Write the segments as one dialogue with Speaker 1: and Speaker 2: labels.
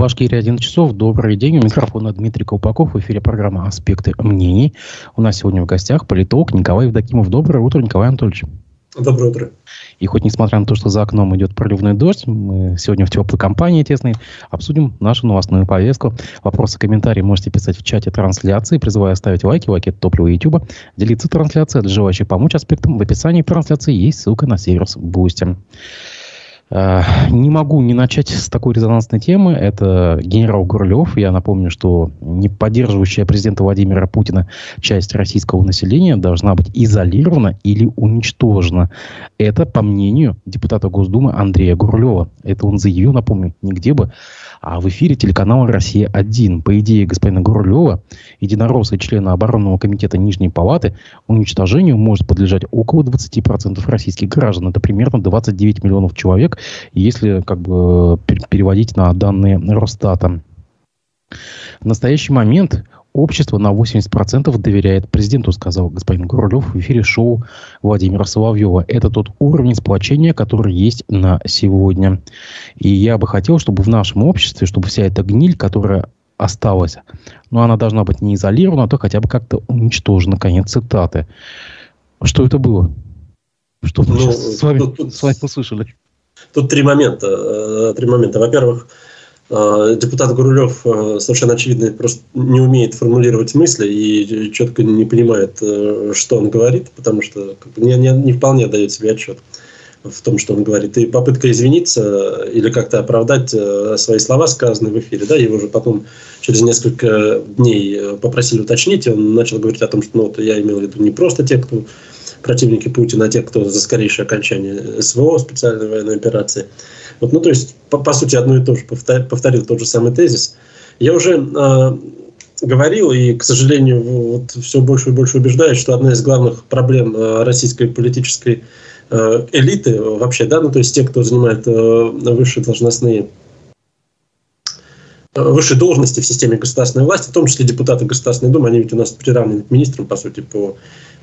Speaker 1: Башкирия 11 часов. Добрый день. У микрофона Дмитрий Колпаков. В эфире программа «Аспекты мнений». У нас сегодня в гостях политолог Николай Евдокимов. Доброе утро, Николай Анатольевич.
Speaker 2: Доброе утро.
Speaker 1: И хоть несмотря на то, что за окном идет проливной дождь, мы сегодня в теплой компании тесной обсудим нашу новостную повестку. Вопросы, комментарии можете писать в чате трансляции. Призываю ставить лайки, лайки это топливо YouTube. Делиться трансляцией, для желающих помочь аспектам. В описании трансляции есть ссылка на сервис Boosty. Э, не могу не начать с такой резонансной темы. Это генерал Гурлев. Я напомню, что не поддерживающая президента Владимира Путина часть российского населения должна быть изолирована или уничтожена. Это по мнению депутата Госдумы Андрея Гурлева. Это он заявил, напомню, нигде бы, а в эфире телеканала «Россия-1». По идее господина Гурлева, единоросса и члена оборонного комитета Нижней Палаты, уничтожению может подлежать около 20% российских граждан. Это примерно 29 миллионов человек, если как бы переводить на данные Росстата. В настоящий момент общество на 80% доверяет президенту, сказал господин Гурлев в эфире шоу Владимира Соловьева. Это тот уровень сплочения, который есть на сегодня. И я бы хотел, чтобы в нашем обществе, чтобы вся эта гниль, которая осталась, но она должна быть не изолирована, а то хотя бы как-то уничтожена. Конец цитаты. Что это было? Что мы ну, с вами, тут, с вами услышали?
Speaker 2: Тут три момента. Э, три момента. Во-первых, э, депутат Гурулев э, совершенно очевидно просто не умеет формулировать мысли и четко не понимает, что он говорит, потому что не, не, не вполне дает себе отчет в том, что он говорит. И попытка извиниться или как-то оправдать свои слова, сказанные в эфире, да, его же потом через несколько дней попросили уточнить, и он начал говорить о том, что ну, вот я имел в виду не просто те, кто противники Путина, а те, кто за скорейшее окончание СВО, специальной военной операции. Вот, ну, то есть, по, по сути, одно и то же, повторил, повторил тот же самый тезис. Я уже э, говорил, и, к сожалению, вот все больше и больше убеждаюсь, что одна из главных проблем э, российской политической э, элиты вообще, да, ну, то есть те, кто занимает высшие должностные высшие должности в системе государственной власти, в том числе депутаты Государственной Думы, они ведь у нас приравнены к министрам, по сути, по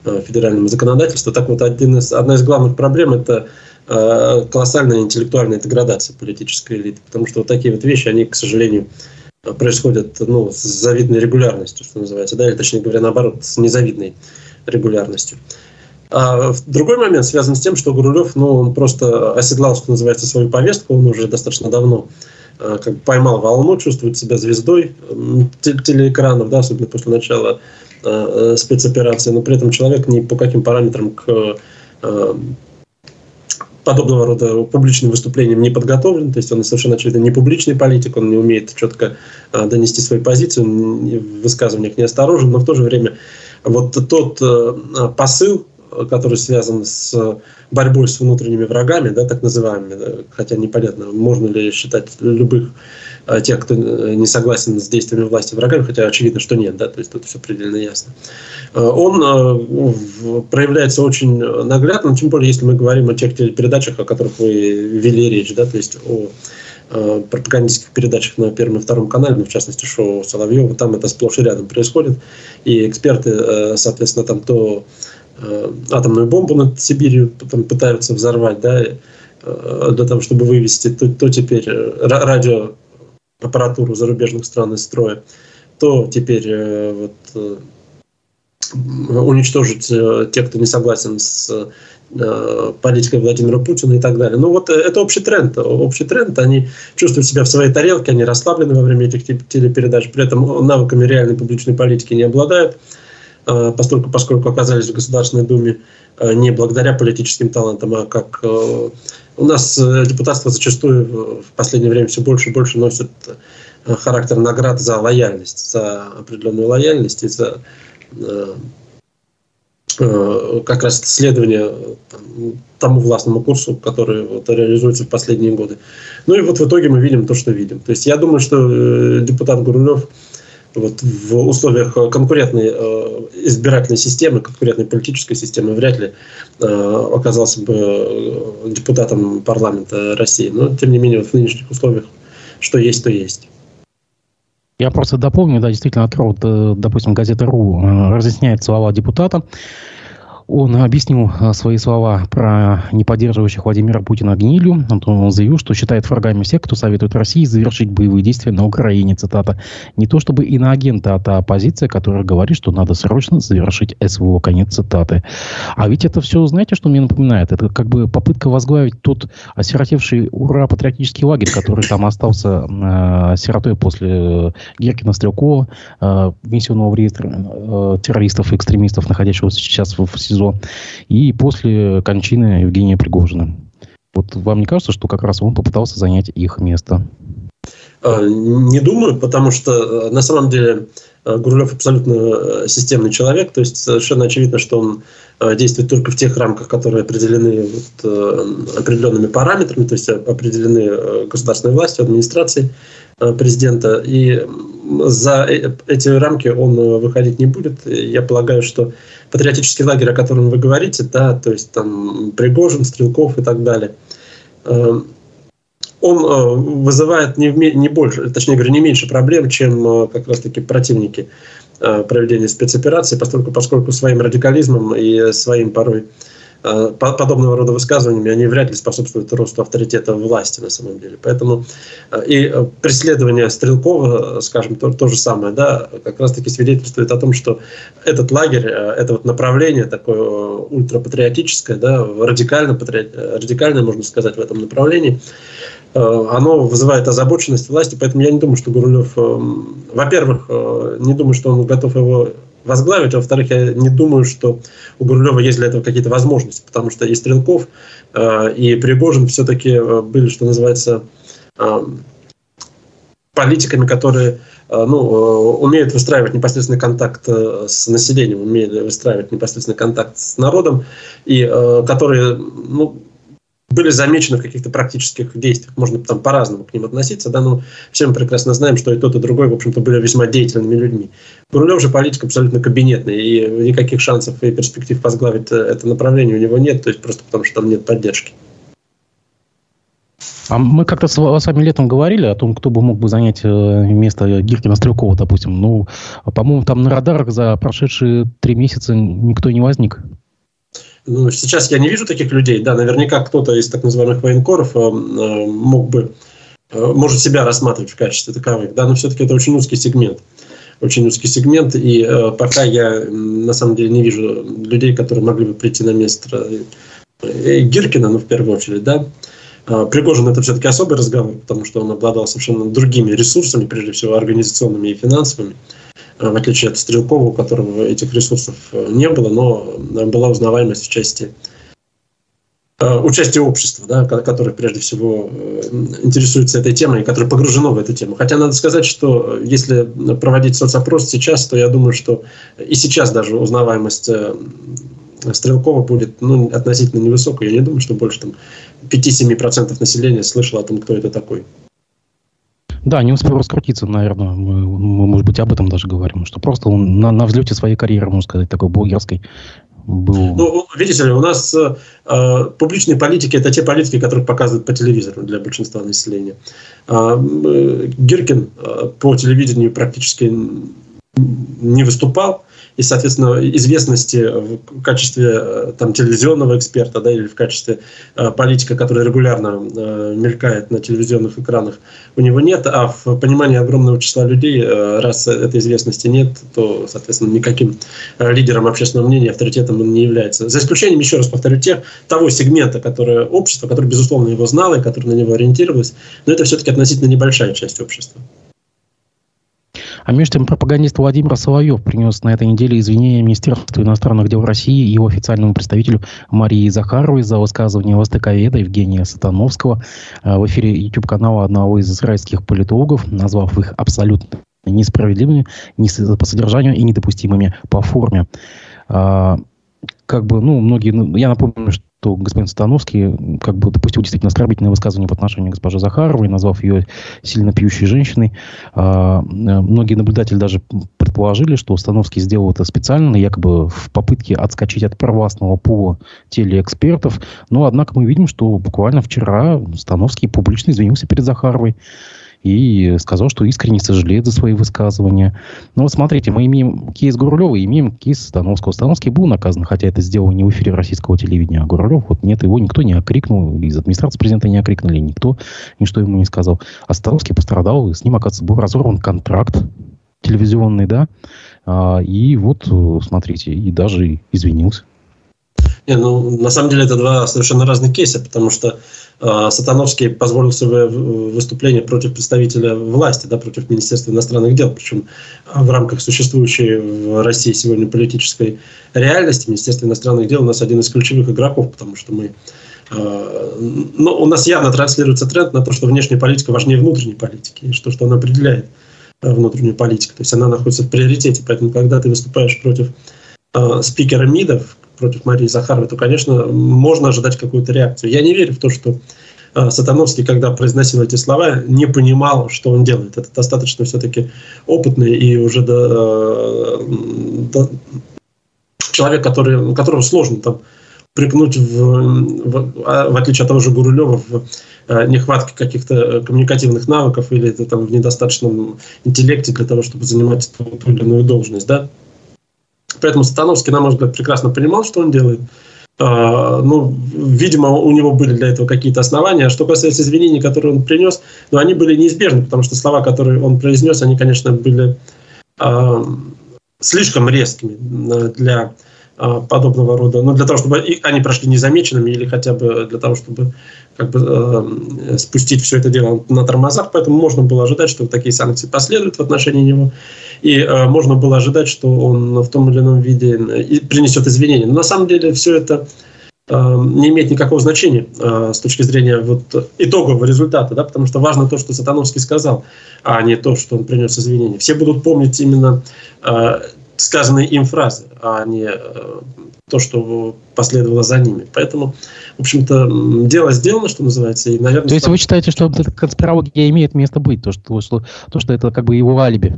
Speaker 2: Э, федеральному законодательству. Так вот, один из, одна из главных проблем – это э, колоссальная интеллектуальная деградация политической элиты. Потому что вот такие вот вещи, они, к сожалению, происходят ну, с завидной регулярностью, что называется, да, или точнее говоря, наоборот, с незавидной регулярностью. А другой момент связан с тем, что Гурулев, ну, он просто оседлал, что называется, свою повестку, он уже достаточно давно э, как поймал волну, чувствует себя звездой телеэкранов, да, особенно после начала Э, спецоперации, но при этом человек ни по каким параметрам к э, подобного рода публичным выступлениям не подготовлен, то есть он совершенно очевидно не публичный политик, он не умеет четко э, донести свою позицию, в высказываниях неосторожен, но в то же время вот тот посыл, который связан с борьбой с внутренними врагами, да, так называемыми, хотя непонятно, можно ли считать любых а, тех, кто э, не согласен с действиями власти врагами, хотя очевидно, что нет, да, то есть тут все предельно ясно. Он э, проявляется очень наглядно, тем более, если мы говорим о тех телепередачах, о которых вы вели речь, да, то есть о э, пропагандистских передачах на Первом и Втором канале, ну, в частности, шоу Соловьева, там это сплошь и рядом происходит. И эксперты, соответственно, там то атомную бомбу над Сибирью там пытаются взорвать, да, для того, чтобы вывести, то, то теперь радио аппаратуру зарубежных стран из строя, то теперь э, вот, э, уничтожить э, тех, кто не согласен с политикой Владимира Путина и так далее. Ну вот это общий тренд. Общий тренд. Они чувствуют себя в своей тарелке, они расслаблены во время этих телепередач, при этом навыками реальной публичной политики не обладают, поскольку, поскольку оказались в Государственной Думе не благодаря политическим талантам, а как у нас э, депутатство зачастую в последнее время все больше и больше носит э, характер наград за лояльность, за определенную лояльность и за э, как раз следование тому властному курсу, который вот реализуется в последние годы. Ну и вот в итоге мы видим то, что видим. То есть я думаю, что депутат Гурулев вот в условиях конкурентной э, избирательной системы, конкурентной политической системы вряд ли э, оказался бы э, депутатом парламента России. Но, тем не менее, в нынешних условиях что есть, то есть.
Speaker 1: Я просто дополню, да, действительно, открыл, допустим, газета РУ разъясняет слова депутата. Он объяснил а, свои слова про неподдерживающих Владимира Путина гнилью. Он заявил, что считает врагами всех, кто советует России завершить боевые действия на Украине. Цитата. «Не то чтобы иноагента, а та оппозиция, которая говорит, что надо срочно завершить СВО». Конец цитаты. А ведь это все, знаете, что мне напоминает? Это как бы попытка возглавить тот осиротевший ура патриотический лагерь, который там остался э, сиротой после э, Геркина Стрелкова, э, внесенного в реестр э, террористов и экстремистов, находящегося сейчас в, в СИЗО, и после кончины Евгения Пригожина. Вот вам не кажется, что как раз он попытался занять их место?
Speaker 2: А, не думаю, потому что э, на самом деле э, Гурулев абсолютно э, системный человек, то есть совершенно очевидно, что он действует только в тех рамках, которые определены вот, определенными параметрами, то есть определены государственной властью, администрацией президента, и за эти рамки он выходить не будет. Я полагаю, что патриотический лагерь, о котором вы говорите, да, то есть там Пригожин, Стрелков и так далее, он э, вызывает не, не больше, точнее говоря, не меньше проблем, чем э, как раз-таки противники э, проведения спецоперации, поскольку, поскольку своим радикализмом и своим порой подобного рода высказываниями, они вряд ли способствуют росту авторитета власти на самом деле. Поэтому и преследование Стрелкова, скажем, то, то же самое, да, как раз-таки свидетельствует о том, что этот лагерь, это вот направление такое ультрапатриотическое, да, радикально, патриот, радикальное, можно сказать, в этом направлении, Э, оно вызывает озабоченность власти, поэтому я не думаю, что Гурулев, э, во-первых, э, не думаю, что он готов его возглавить, во-вторых, я не думаю, что у Гурулева есть для этого какие-то возможности, потому что и Стрелков, и Пригожин все-таки были, что называется, политиками, которые ну, умеют выстраивать непосредственный контакт с населением, умеют выстраивать непосредственный контакт с народом, и которые ну, были замечены в каких-то практических действиях. Можно там по-разному к ним относиться, да, но все мы прекрасно знаем, что и тот, и другой, в общем-то, были весьма деятельными людьми. Гурулев же политик абсолютно кабинетный, и никаких шансов и перспектив возглавить э, это направление у него нет, то есть просто потому, что там нет поддержки.
Speaker 1: А мы как-то с вами летом говорили о том, кто бы мог бы занять э, место Гиркина Стрелкова, допустим. Ну, по-моему, там на радарах за прошедшие три месяца никто не возник.
Speaker 2: Ну, сейчас я не вижу таких людей. Да, наверняка кто-то из так называемых военкоров э, э, мог бы, э, может себя рассматривать в качестве таковых. Да, но все-таки это очень узкий сегмент. Очень узкий сегмент. И пока я на самом деле не вижу людей, которые могли бы прийти на место Гиркина, ну, в первую очередь, да. Пригожин это все-таки особый разговор, потому что он обладал совершенно другими ресурсами, прежде всего организационными и финансовыми. Э, в отличие от Стрелкова, у которого этих ресурсов э, не было, но э, была узнаваемость в части участия общества, да, которое прежде всего интересуется этой темой, которое погружено в эту тему. Хотя надо сказать, что если проводить соцопрос сейчас, то я думаю, что и сейчас даже узнаваемость Стрелкова будет ну, относительно невысокой. Я не думаю, что больше там 5-7% населения слышало о том, кто это такой.
Speaker 1: Да, не успел раскрутиться, наверное. Мы, мы, может быть, об этом даже говорим. Что просто он на, на взлете своей карьеры, можно сказать, такой блогерской был.
Speaker 2: Ну, видите ли, у нас э, публичные политики это те политики, которых показывают по телевизору для большинства населения. А, э, Гиркин э, по телевидению практически не выступал и, соответственно, известности в качестве э, там, телевизионного эксперта да, или в качестве э, политика, который регулярно э, мелькает на телевизионных экранах, у него нет, а в понимании огромного числа людей, раз этой известности нет, то, соответственно, никаким лидером общественного мнения, авторитетом он не является. За исключением, еще раз повторю, тех, того сегмента, которое общество, которое, безусловно, его знало и которое на него ориентировалось, но это все-таки относительно небольшая часть общества.
Speaker 1: А между тем пропагандист Владимир Соловьев принес на этой неделе извинения Министерству иностранных дел России и его официальному представителю Марии Захаровой за высказывание востоковеда Евгения Сатановского э, в эфире YouTube-канала одного из израильских политологов, назвав их абсолютно несправедливыми ни по содержанию и недопустимыми по форме. А, как бы, ну, многие, ну, я напомню, что что господин Становский как бы допустил действительно оскорбительное высказывание в отношении госпожи Захаровой, назвав ее сильно пьющей женщиной. А, многие наблюдатели даже предположили, что Становский сделал это специально, якобы в попытке отскочить от провластного пула телеэкспертов. Но, однако, мы видим, что буквально вчера Становский публично извинился перед Захаровой и сказал, что искренне сожалеет за свои высказывания. Но вот смотрите, мы имеем кейс Гурулева имеем кейс Становского. Становский был наказан, хотя это сделал не в эфире российского телевидения, а Гурулев, вот нет, его никто не окрикнул, из администрации президента не окрикнули, никто ничто ему не сказал. А Становский пострадал, с ним, оказывается, был разорван контракт телевизионный, да, а, и вот, э, смотрите, и даже извинился.
Speaker 2: Не, ну, на самом деле это два совершенно разных кейса, потому что э, Сатановский позволил себе выступление против представителя власти, да, против Министерства иностранных дел, причем в рамках существующей в России сегодня политической реальности Министерство иностранных дел у нас один из ключевых игроков, потому что мы э, ну, у нас явно транслируется тренд на то, что внешняя политика важнее внутренней политики, и что, что она определяет внутреннюю политику. То есть она находится в приоритете. Поэтому, когда ты выступаешь против э, спикера МИДов, против Марии Захаровой, то, конечно, можно ожидать какую-то реакцию. Я не верю в то, что э, Сатановский, когда произносил эти слова, не понимал, что он делает. Это достаточно все-таки опытный и уже до, э, до человек, который, которого сложно там прикнуть, в, в, а, в отличие от того же Гурулева, в э, нехватке каких-то коммуникативных навыков или это, там, в недостаточном интеллекте для того, чтобы занимать ту, ту или иную должность. Да? Поэтому Сатановский, на мой взгляд, прекрасно понимал, что он делает. Uh, ну, видимо, у него были для этого какие-то основания. Что касается извинений, которые он принес, ну, они были неизбежны, потому что слова, которые он произнес, они, конечно, были uh, слишком резкими для подобного рода, ну, для того, чтобы они прошли незамеченными или хотя бы для того, чтобы как бы, спустить все это дело на тормозах. Поэтому можно было ожидать, что такие санкции последуют в отношении него и э, можно было ожидать, что он в том или ином виде э, принесет извинения. Но на самом деле все это э, не имеет никакого значения э, с точки зрения вот, итогового результата, да, потому что важно то, что Сатановский сказал, а не то, что он принес извинения. Все будут помнить именно э, сказанные им фразы, а не э, то, что последовало за ними. Поэтому, в общем-то, дело сделано, что называется. И,
Speaker 1: наверное, то есть вы считаете, что конспирология имеет место быть, то, что, то, что это как бы его алиби?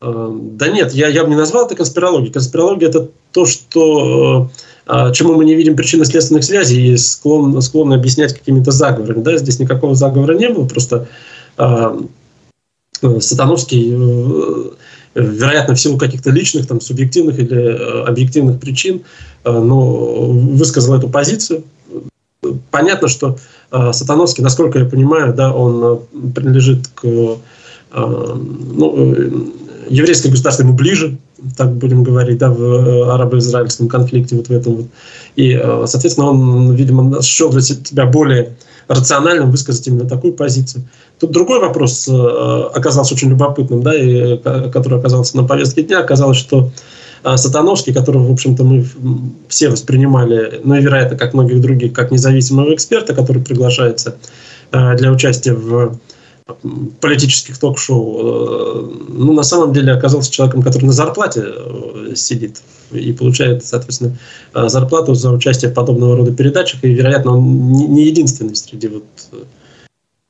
Speaker 2: Э, да нет, я, я бы не назвал это конспирологией. Конспирология – это то, что, э, чему мы не видим причинно-следственных связей и склонны, склонны объяснять какими-то заговорами. Да? Здесь никакого заговора не было, просто э, э Сатановский, э, вероятно, в силу каких-то личных, там, субъективных или э, объективных причин, э, но высказал эту позицию. Понятно, что э, Сатановский, насколько я понимаю, да, он принадлежит к ну, еврейское государство ему ближе, так будем говорить, да, в арабо-израильском конфликте вот в этом вот. И, соответственно, он, видимо, счел для себя более рациональным высказать именно такую позицию. Тут другой вопрос э, оказался очень любопытным, да, и, который оказался на повестке дня. Оказалось, что Сатановский, которого, в общем-то, мы все воспринимали, ну и, вероятно, как многих других, как независимого эксперта, который приглашается для участия в политических ток-шоу, э, ну, на самом деле оказался человеком, который на зарплате э, сидит и получает, соответственно, э, зарплату за участие в подобного рода передачах, и, вероятно, он не единственный среди вот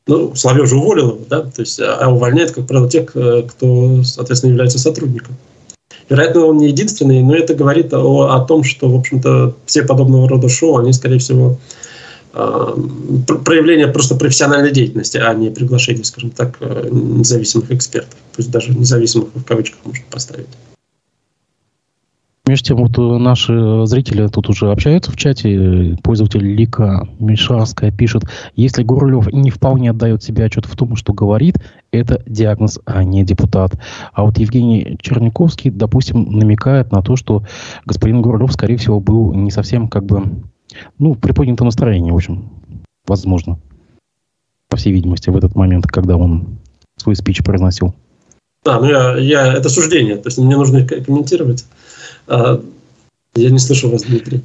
Speaker 2: ну, Соловьев же уволил его, да, то есть, а увольняет, как правило, тех, кто, соответственно, является сотрудником. Вероятно, он не единственный, но это говорит о, о том, что, в общем-то, все подобного рода шоу, они, скорее всего, Э, проявление просто профессиональной деятельности, а не приглашение, скажем так, э, независимых экспертов. Пусть даже независимых в кавычках можно поставить.
Speaker 1: Между тем, вот э, наши зрители тут уже общаются в чате. Пользователь Лика Мишарская пишет, если Гурлев не вполне отдает себе отчет в том, что говорит, это диагноз, а не депутат. А вот Евгений Черняковский, допустим, намекает на то, что господин Гурлев, скорее всего, был не совсем как бы ну, приподнятое настроение, в общем, возможно. По всей видимости, в этот момент, когда он свой спич произносил.
Speaker 2: Да, ну я, я, это суждение, то есть мне нужно комментировать. А, я не слышу вас, Дмитрий.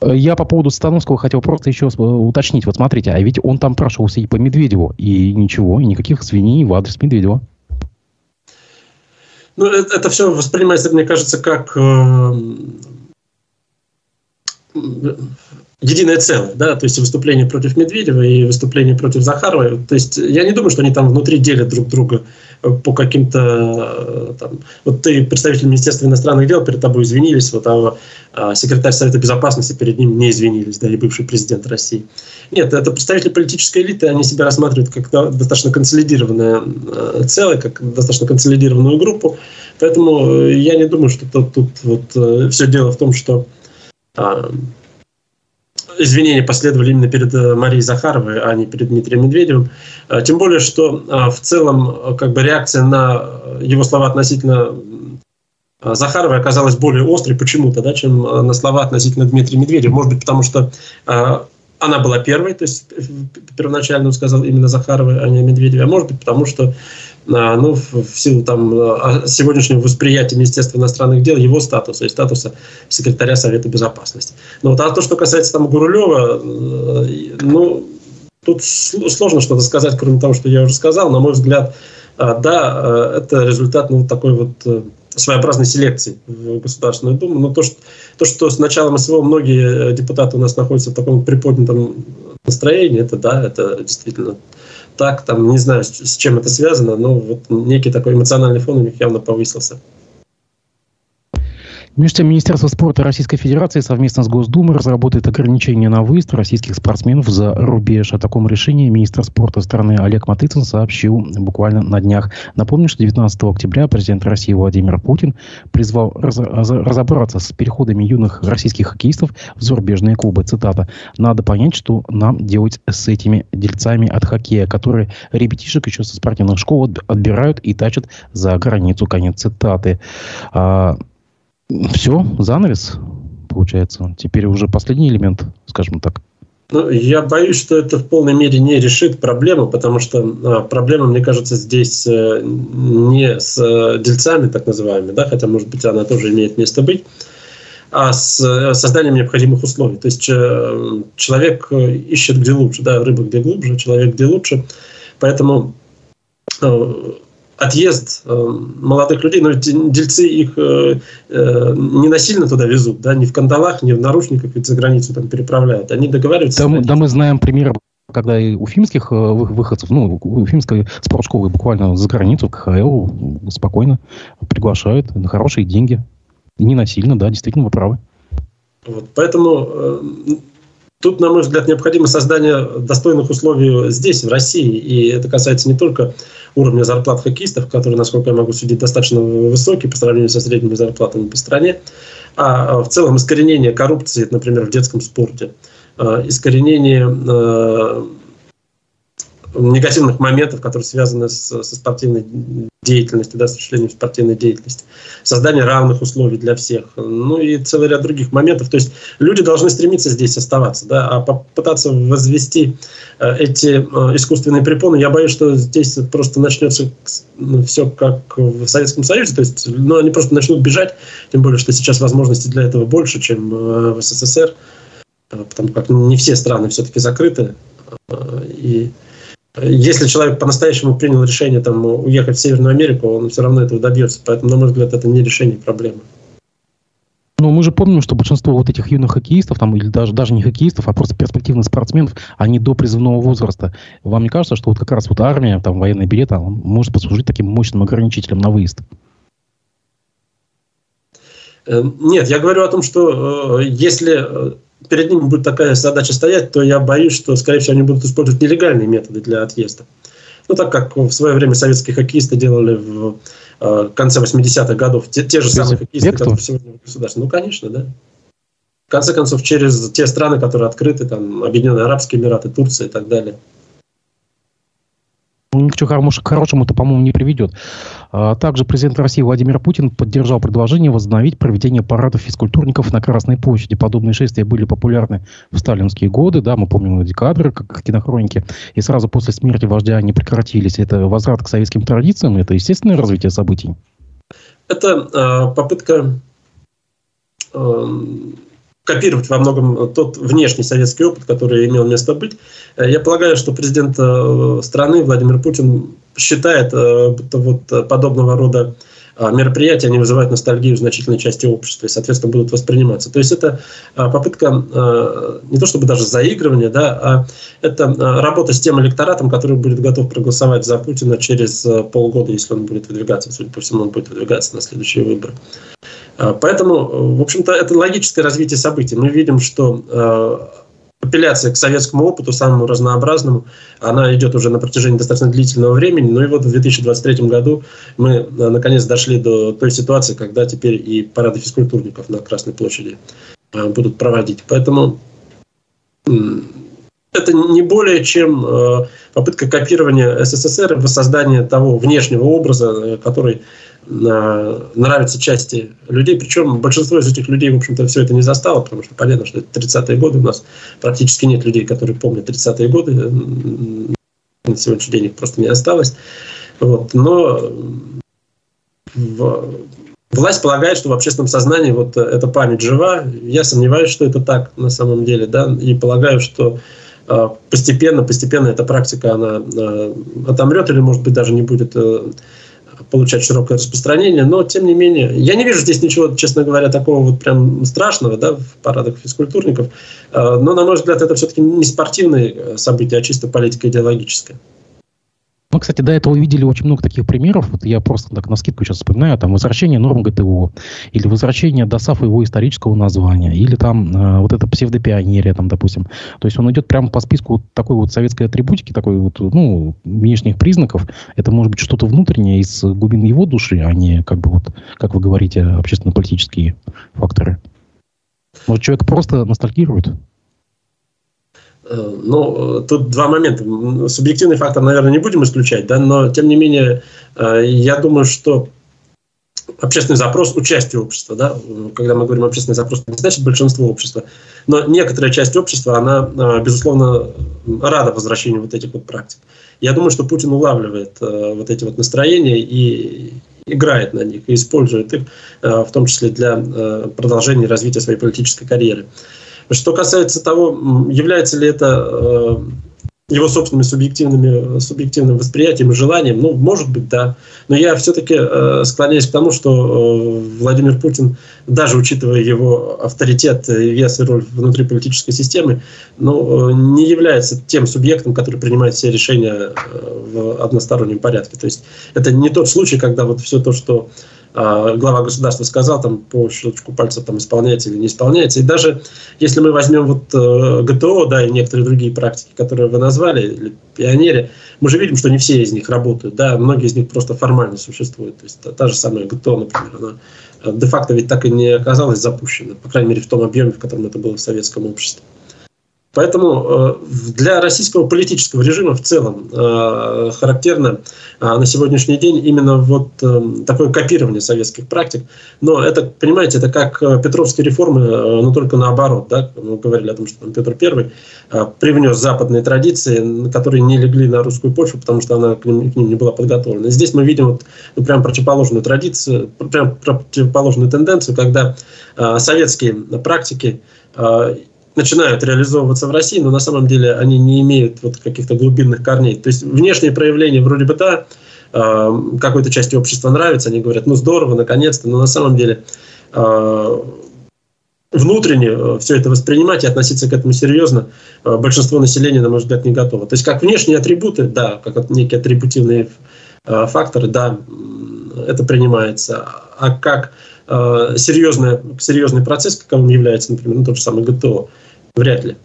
Speaker 1: Я по поводу Становского хотел просто еще уточнить. Вот смотрите, а ведь он там прошелся и по Медведеву, и ничего, и никаких свиней в адрес Медведева.
Speaker 2: Ну, это, это все воспринимается, мне кажется, как э, единое целое, да, то есть выступление против Медведева и выступление против Захаровой. То есть я не думаю, что они там внутри делят друг друга по каким-то э, там, вот ты представитель Министерства иностранных дел перед тобой извинились, вот а, а секретарь Совета Безопасности перед ним не извинились, да, и бывший президент России. Нет, это представители политической элиты, они себя рассматривают как достаточно консолидированное э, целое, как достаточно консолидированную группу, поэтому э, я не думаю, что тут, тут вот все дело в том, что а, извинения последовали именно перед э, Марией Захаровой, а не перед Дмитрием Медведевым. Э, тем более, что э, в целом как бы реакция на его слова относительно Захаровой оказалась более острой почему-то, да, чем на слова относительно Дмитрия Медведева. Может быть, потому что она была первой, то есть первоначально он сказал именно Захаровой, а не Медведевой, а может быть, потому что а, ну, в силу там, а, сегодняшнего восприятия Министерства иностранных дел, его статуса и статуса секретаря Совета Безопасности. Но вот, а то, что касается там Гурулева, э, ну, тут сложно что-то сказать, кроме того, что я уже сказал. На мой взгляд, а, да, э, это результат ну, такой вот э, своеобразной селекции в Государственную Думу. Но то, что, то, что с началом СВО многие депутаты у нас находятся в таком приподнятом настроении, это да, это действительно так, там, не знаю, с чем это связано, но вот некий такой эмоциональный фон у них явно повысился.
Speaker 1: Между тем, Министерство спорта Российской Федерации совместно с Госдумой разработает ограничения на выезд российских спортсменов за рубеж. О таком решении министр спорта страны Олег Матыцын сообщил буквально на днях. Напомню, что 19 октября президент России Владимир Путин призвал раз разобраться с переходами юных российских хоккеистов в зарубежные клубы. Цитата. «Надо понять, что нам делать с этими дельцами от хоккея, которые ребятишек еще со спортивных школ отбирают и тащат за границу». Конец цитаты. Все, занавес, получается. Теперь уже последний элемент, скажем так.
Speaker 2: Ну, я боюсь, что это в полной мере не решит проблему, потому что а, проблема, мне кажется, здесь э, не с э, дельцами, так называемыми, да, хотя, может быть, она тоже имеет место быть, а с э, созданием необходимых условий. То есть человек ищет где лучше, да, рыба где глубже, человек где лучше. Поэтому отъезд э, молодых людей, но дельцы их э, э, не насильно туда везут, да, не в кандалах, не в наручниках, ведь за границу там переправляют. Они договариваются.
Speaker 1: Да, да мы знаем примеры когда и у финских выходцев, ну, у финской спортшколы буквально за границу, КХЛ, спокойно приглашают на хорошие деньги. И не насильно, да, действительно, вы правы.
Speaker 2: Вот, поэтому Тут, на мой взгляд, необходимо создание достойных условий здесь, в России. И это касается не только уровня зарплат хоккеистов, которые, насколько я могу судить, достаточно высокие по сравнению со средними зарплатами по стране, а в целом искоренение коррупции, например, в детском спорте, а, искоренение а, негативных моментов, которые связаны с, со спортивной деятельностью, да, с осуществлением спортивной деятельности, создание равных условий для всех, ну и целый ряд других моментов. То есть люди должны стремиться здесь оставаться, да, а попытаться возвести э, эти э, искусственные препоны, я боюсь, что здесь просто начнется ну, все как в Советском Союзе, то есть ну, они просто начнут бежать, тем более, что сейчас возможностей для этого больше, чем э, в СССР, потому как не все страны все-таки закрыты, и если человек по-настоящему принял решение там, уехать в Северную Америку, он все равно этого добьется. Поэтому, на мой взгляд, это не решение проблемы.
Speaker 1: Ну, мы же помним, что большинство вот этих юных хоккеистов, там, или даже, даже не хоккеистов, а просто перспективных спортсменов, они до призывного возраста. Вам не кажется, что вот как раз вот армия, там, военный билет, может послужить таким мощным ограничителем на выезд?
Speaker 2: Э, нет, я говорю о том, что э, если э, перед ними будет такая задача стоять, то я боюсь, что, скорее всего, они будут использовать нелегальные методы для отъезда. Ну, так как в свое время советские хоккеисты делали в э, конце 80-х годов, те, те же самые хоккеисты, которые сегодня в государстве. Ну, конечно, да. В конце концов, через те страны, которые открыты, там, Объединенные Арабские Эмираты, Турция и так далее –
Speaker 1: ни к чему хорошему это, по-моему, не приведет. А также президент России Владимир Путин поддержал предложение возобновить проведение парадов физкультурников на Красной площади. Подобные шествия были популярны в сталинские годы, да, мы помним декабрь, как кинохроники, и сразу после смерти вождя они прекратились. Это возврат к советским традициям, это естественное развитие событий?
Speaker 2: Это э, попытка э, копировать во многом тот внешний советский опыт, который имел место быть. Э, я полагаю, что президент э, страны Владимир Путин считает, э, будто вот подобного рода мероприятия, они вызывают ностальгию в значительной части общества и, соответственно, будут восприниматься. То есть это попытка не то чтобы даже заигрывания, да, а это работа с тем электоратом, который будет готов проголосовать за Путина через полгода, если он будет выдвигаться. Судя по всему, он будет выдвигаться на следующие выборы. Поэтому, в общем-то, это логическое развитие событий. Мы видим, что апелляция к советскому опыту, самому разнообразному, она идет уже на протяжении достаточно длительного времени. Ну и вот в 2023 году мы э, наконец дошли до той ситуации, когда теперь и парады физкультурников на Красной площади э, будут проводить. Поэтому это не более чем э, попытка копирования СССР и воссоздания того внешнего образа, который нравится части людей, причем большинство из этих людей, в общем-то, все это не застало, потому что понятно, что это 30-е годы, у нас практически нет людей, которые помнят 30-е годы, на сегодняшний день их просто не осталось. Вот. Но в... власть полагает, что в общественном сознании вот эта память жива. Я сомневаюсь, что это так на самом деле, да, и полагаю, что а, постепенно, постепенно эта практика, она а, отомрет или, может быть, даже не будет э, получать широкое распространение, но тем не менее, я не вижу здесь ничего, честно говоря, такого вот прям страшного, да, в парадах физкультурников, а, но, на мой взгляд, это все-таки не спортивные э, события, а чисто политико-идеологическое.
Speaker 1: Мы, кстати, до этого видели очень много таких примеров. Вот я просто так на скидку сейчас вспоминаю. Там возвращение норм ГТО, или возвращение ДОСАФа его исторического названия, или там э, вот это псевдопионерия, там, допустим. То есть он идет прямо по списку такой вот советской атрибутики, такой вот, ну, внешних признаков. Это может быть что-то внутреннее из глубин его души, а не, как бы вот, как вы говорите, общественно-политические факторы. Может, человек просто ностальгирует?
Speaker 2: Э, ну, тут два момента. Субъективный фактор, наверное, не будем исключать, да, но, тем не менее, э, я думаю, что общественный запрос участия общества, да, когда мы говорим общественный запрос, не значит большинство общества, но некоторая часть общества, она, э, безусловно, рада возвращению вот этих вот практик. Я думаю, что Путин улавливает вот эти вот настроения и играет на них, и использует их, в том числе для продолжения развития своей политической карьеры. Что касается того, является ли это э, его собственными субъективными, субъективным восприятием и желанием, ну, может быть, да. Но я все-таки э, склоняюсь к тому, что э, Владимир Путин, даже учитывая его авторитет, вес и роль внутри политической системы, ну, не является тем субъектом, который принимает все решения в одностороннем порядке. То есть это не тот случай, когда вот все то, что глава государства сказал, там по щелчку пальца там исполняется или не исполняется. И даже если мы возьмем вот э, ГТО, да, и некоторые другие практики, которые вы назвали, или пионере, мы же видим, что не все из них работают, да, многие из них просто формально существуют. То есть та, та же самая ГТО, например, она э, де-факто ведь так и не оказалась запущена, по крайней мере в том объеме, в котором это было в советском обществе. Поэтому э, для российского политического режима в целом э, характерно э, на сегодняшний день именно вот такое копирование советских практик. Но это, понимаете, это как Петровские реформы, но только наоборот. Да? Мы говорили о том, что Петр I привнес западные традиции, которые не легли на русскую почву, потому что она к ним, к ним не была подготовлена. Здесь мы видим вот, ну, прям противоположную традицию, прям противоположную тенденцию, когда советские практики начинают реализовываться в России, но на самом деле они не имеют вот каких-то глубинных корней. То есть внешние проявления вроде бы да, э, какой-то части общества нравится, они говорят, ну здорово, наконец-то, но на самом деле э, внутренне э, все это воспринимать и относиться к этому серьезно большинство населения, на мой взгляд, не готово. То есть как внешние атрибуты, да, как некие атрибутивные факторы, да, это принимается, а как серьезный, серьезный процесс, каковым является, например, ну, тот же самый ГТО, Вряд ли.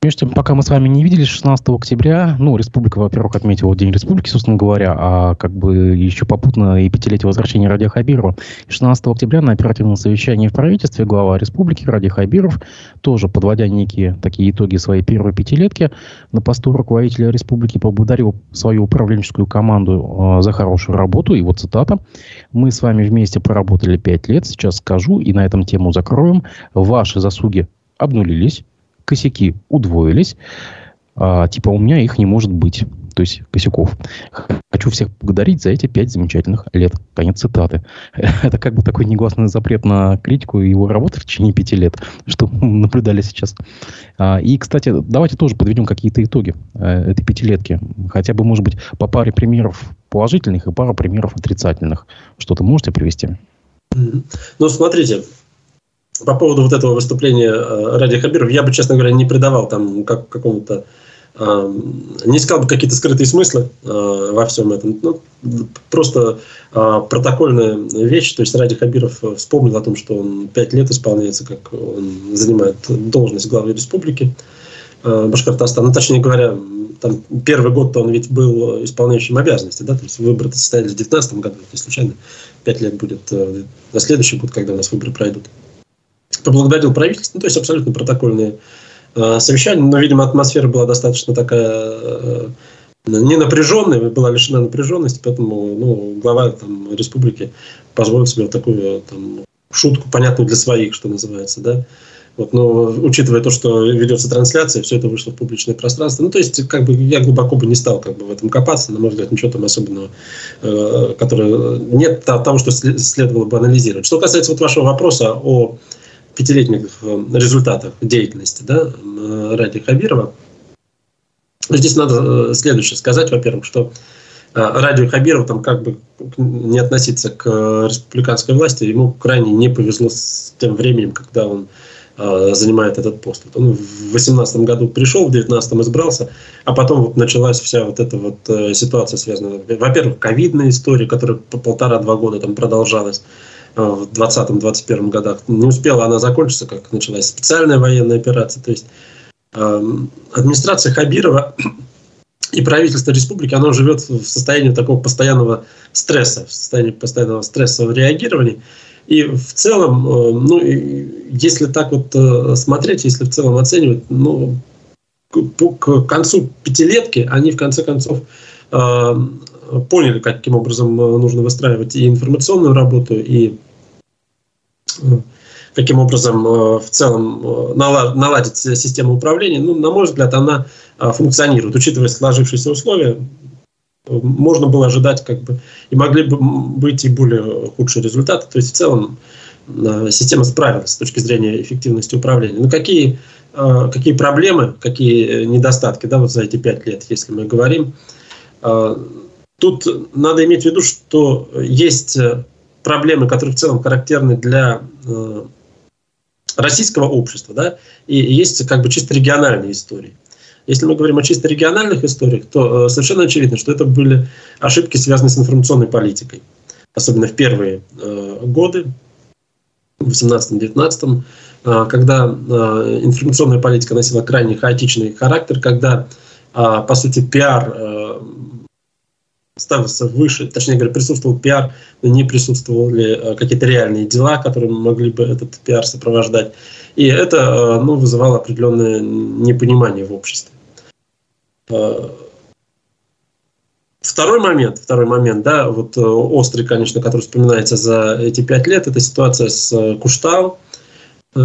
Speaker 1: Между тем, пока мы с вами не виделись 16 октября, ну, республика, во-первых, отметила День республики, собственно говоря, а как бы еще попутно и пятилетие возвращения Ради Хабирова. 16 октября на оперативном совещании в правительстве глава республики Ради Хабиров, тоже подводя некие такие итоги своей первой пятилетки, на посту руководителя республики поблагодарил свою управленческую команду э, за хорошую работу. И вот цитата. «Мы с вами вместе проработали пять лет, сейчас скажу, и на этом тему закроем. Ваши заслуги обнулились, косяки удвоились, а, типа у меня их не может быть, то есть косяков. Хочу всех благодарить за эти пять замечательных лет. Конец цитаты. Это как бы такой негласный запрет на критику его работы в течение пяти лет, что наблюдали сейчас. А, и, кстати, давайте тоже подведем какие-то итоги э, этой пятилетки. Хотя бы, может быть, по паре примеров положительных и пару примеров отрицательных. Что-то можете привести?
Speaker 2: Ну, смотрите, по поводу вот этого выступления э, Ради Хабиров, я бы, честно говоря, не придавал там как, какому-то не искал бы какие-то скрытые смыслы э, во всем этом. Ну, просто э, протокольная вещь. То есть Ради Хабиров вспомнил о том, что он пять лет исполняется, как он занимает должность главы республики э, Башкортостана. Ну, точнее говоря, там первый год-то он ведь был исполняющим обязанности, да, то есть выборы состоялись в 2019 году, не случайно пять лет будет на следующий год, когда у нас выборы пройдут. Поблагодарил правительство, ну, то есть абсолютно протокольные Э, совещание, но, видимо, атмосфера была достаточно такая э, не напряженная, была лишена напряженности, поэтому ну, глава там, республики позволил себе вот такую там, шутку, понятную для своих, что называется, да. Вот, но учитывая то, что ведется трансляция, все это вышло в публичное пространство. Ну, то есть, как бы я глубоко бы не стал как бы, в этом копаться, на мой взгляд, ничего там особенного, э, которое нет того, что следовало бы анализировать. Что касается вот вашего вопроса о пятилетних э, результатах деятельности да, Ради Хабирова. Здесь надо э, следующее сказать, во-первых, что э, Радио Хабиров там как бы не относиться к республиканской власти, ему крайне не повезло с тем временем, когда он занимает этот пост. Он в 18 году пришел, в 19 избрался, а потом вот началась вся вот эта вот ситуация, связанная, во-первых, ковидная история, которая по полтора-два года там продолжалась, в 2020-2021 годах. Не успела она закончиться, как началась специальная военная операция. То есть э, администрация Хабирова и правительство республики, оно живет в состоянии такого постоянного стресса, в состоянии постоянного стрессового реагирования. И в целом, э, ну, если так вот смотреть, если в целом оценивать, ну, к концу пятилетки они в конце концов поняли, каким образом нужно выстраивать и информационную работу, и каким образом э, в целом э, наладить систему управления, ну, на мой взгляд, она э, функционирует. Учитывая сложившиеся условия, можно было ожидать, как бы, и могли бы быть и более худшие результаты. То есть в целом система справилась с точки зрения эффективности управления. Но какие, какие проблемы, какие недостатки да, вот за эти пять лет, если мы говорим, тут надо иметь в виду, что есть проблемы, которые в целом характерны для э, российского общества, да, и есть как бы чисто региональные истории. Если мы говорим о чисто региональных историях, то э, совершенно очевидно, что это были ошибки, связанные с информационной политикой. Особенно в первые э, годы, в 18-19, э, когда информационная политика носила крайне хаотичный характер, когда, по сути, пиар ставился выше, точнее говоря, присутствовал пиар, но не присутствовали э, какие-то реальные дела, которые могли бы этот пиар сопровождать. И это э, ну, вызывало определенное непонимание в обществе. Э, второй момент, второй момент, да, вот острый, конечно, который вспоминается за эти пять лет, это ситуация с Куштау,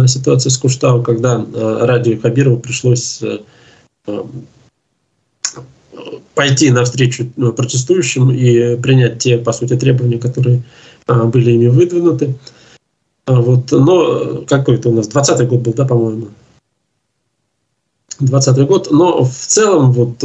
Speaker 2: ситуация с Куштау, когда радио Хабирову пришлось пойти навстречу ну, протестующим и принять те, по сути, требования, которые а, были ими выдвинуты. А, вот, но какой это у нас, 20 год был, да, по-моему? 20 год. Но в целом, вот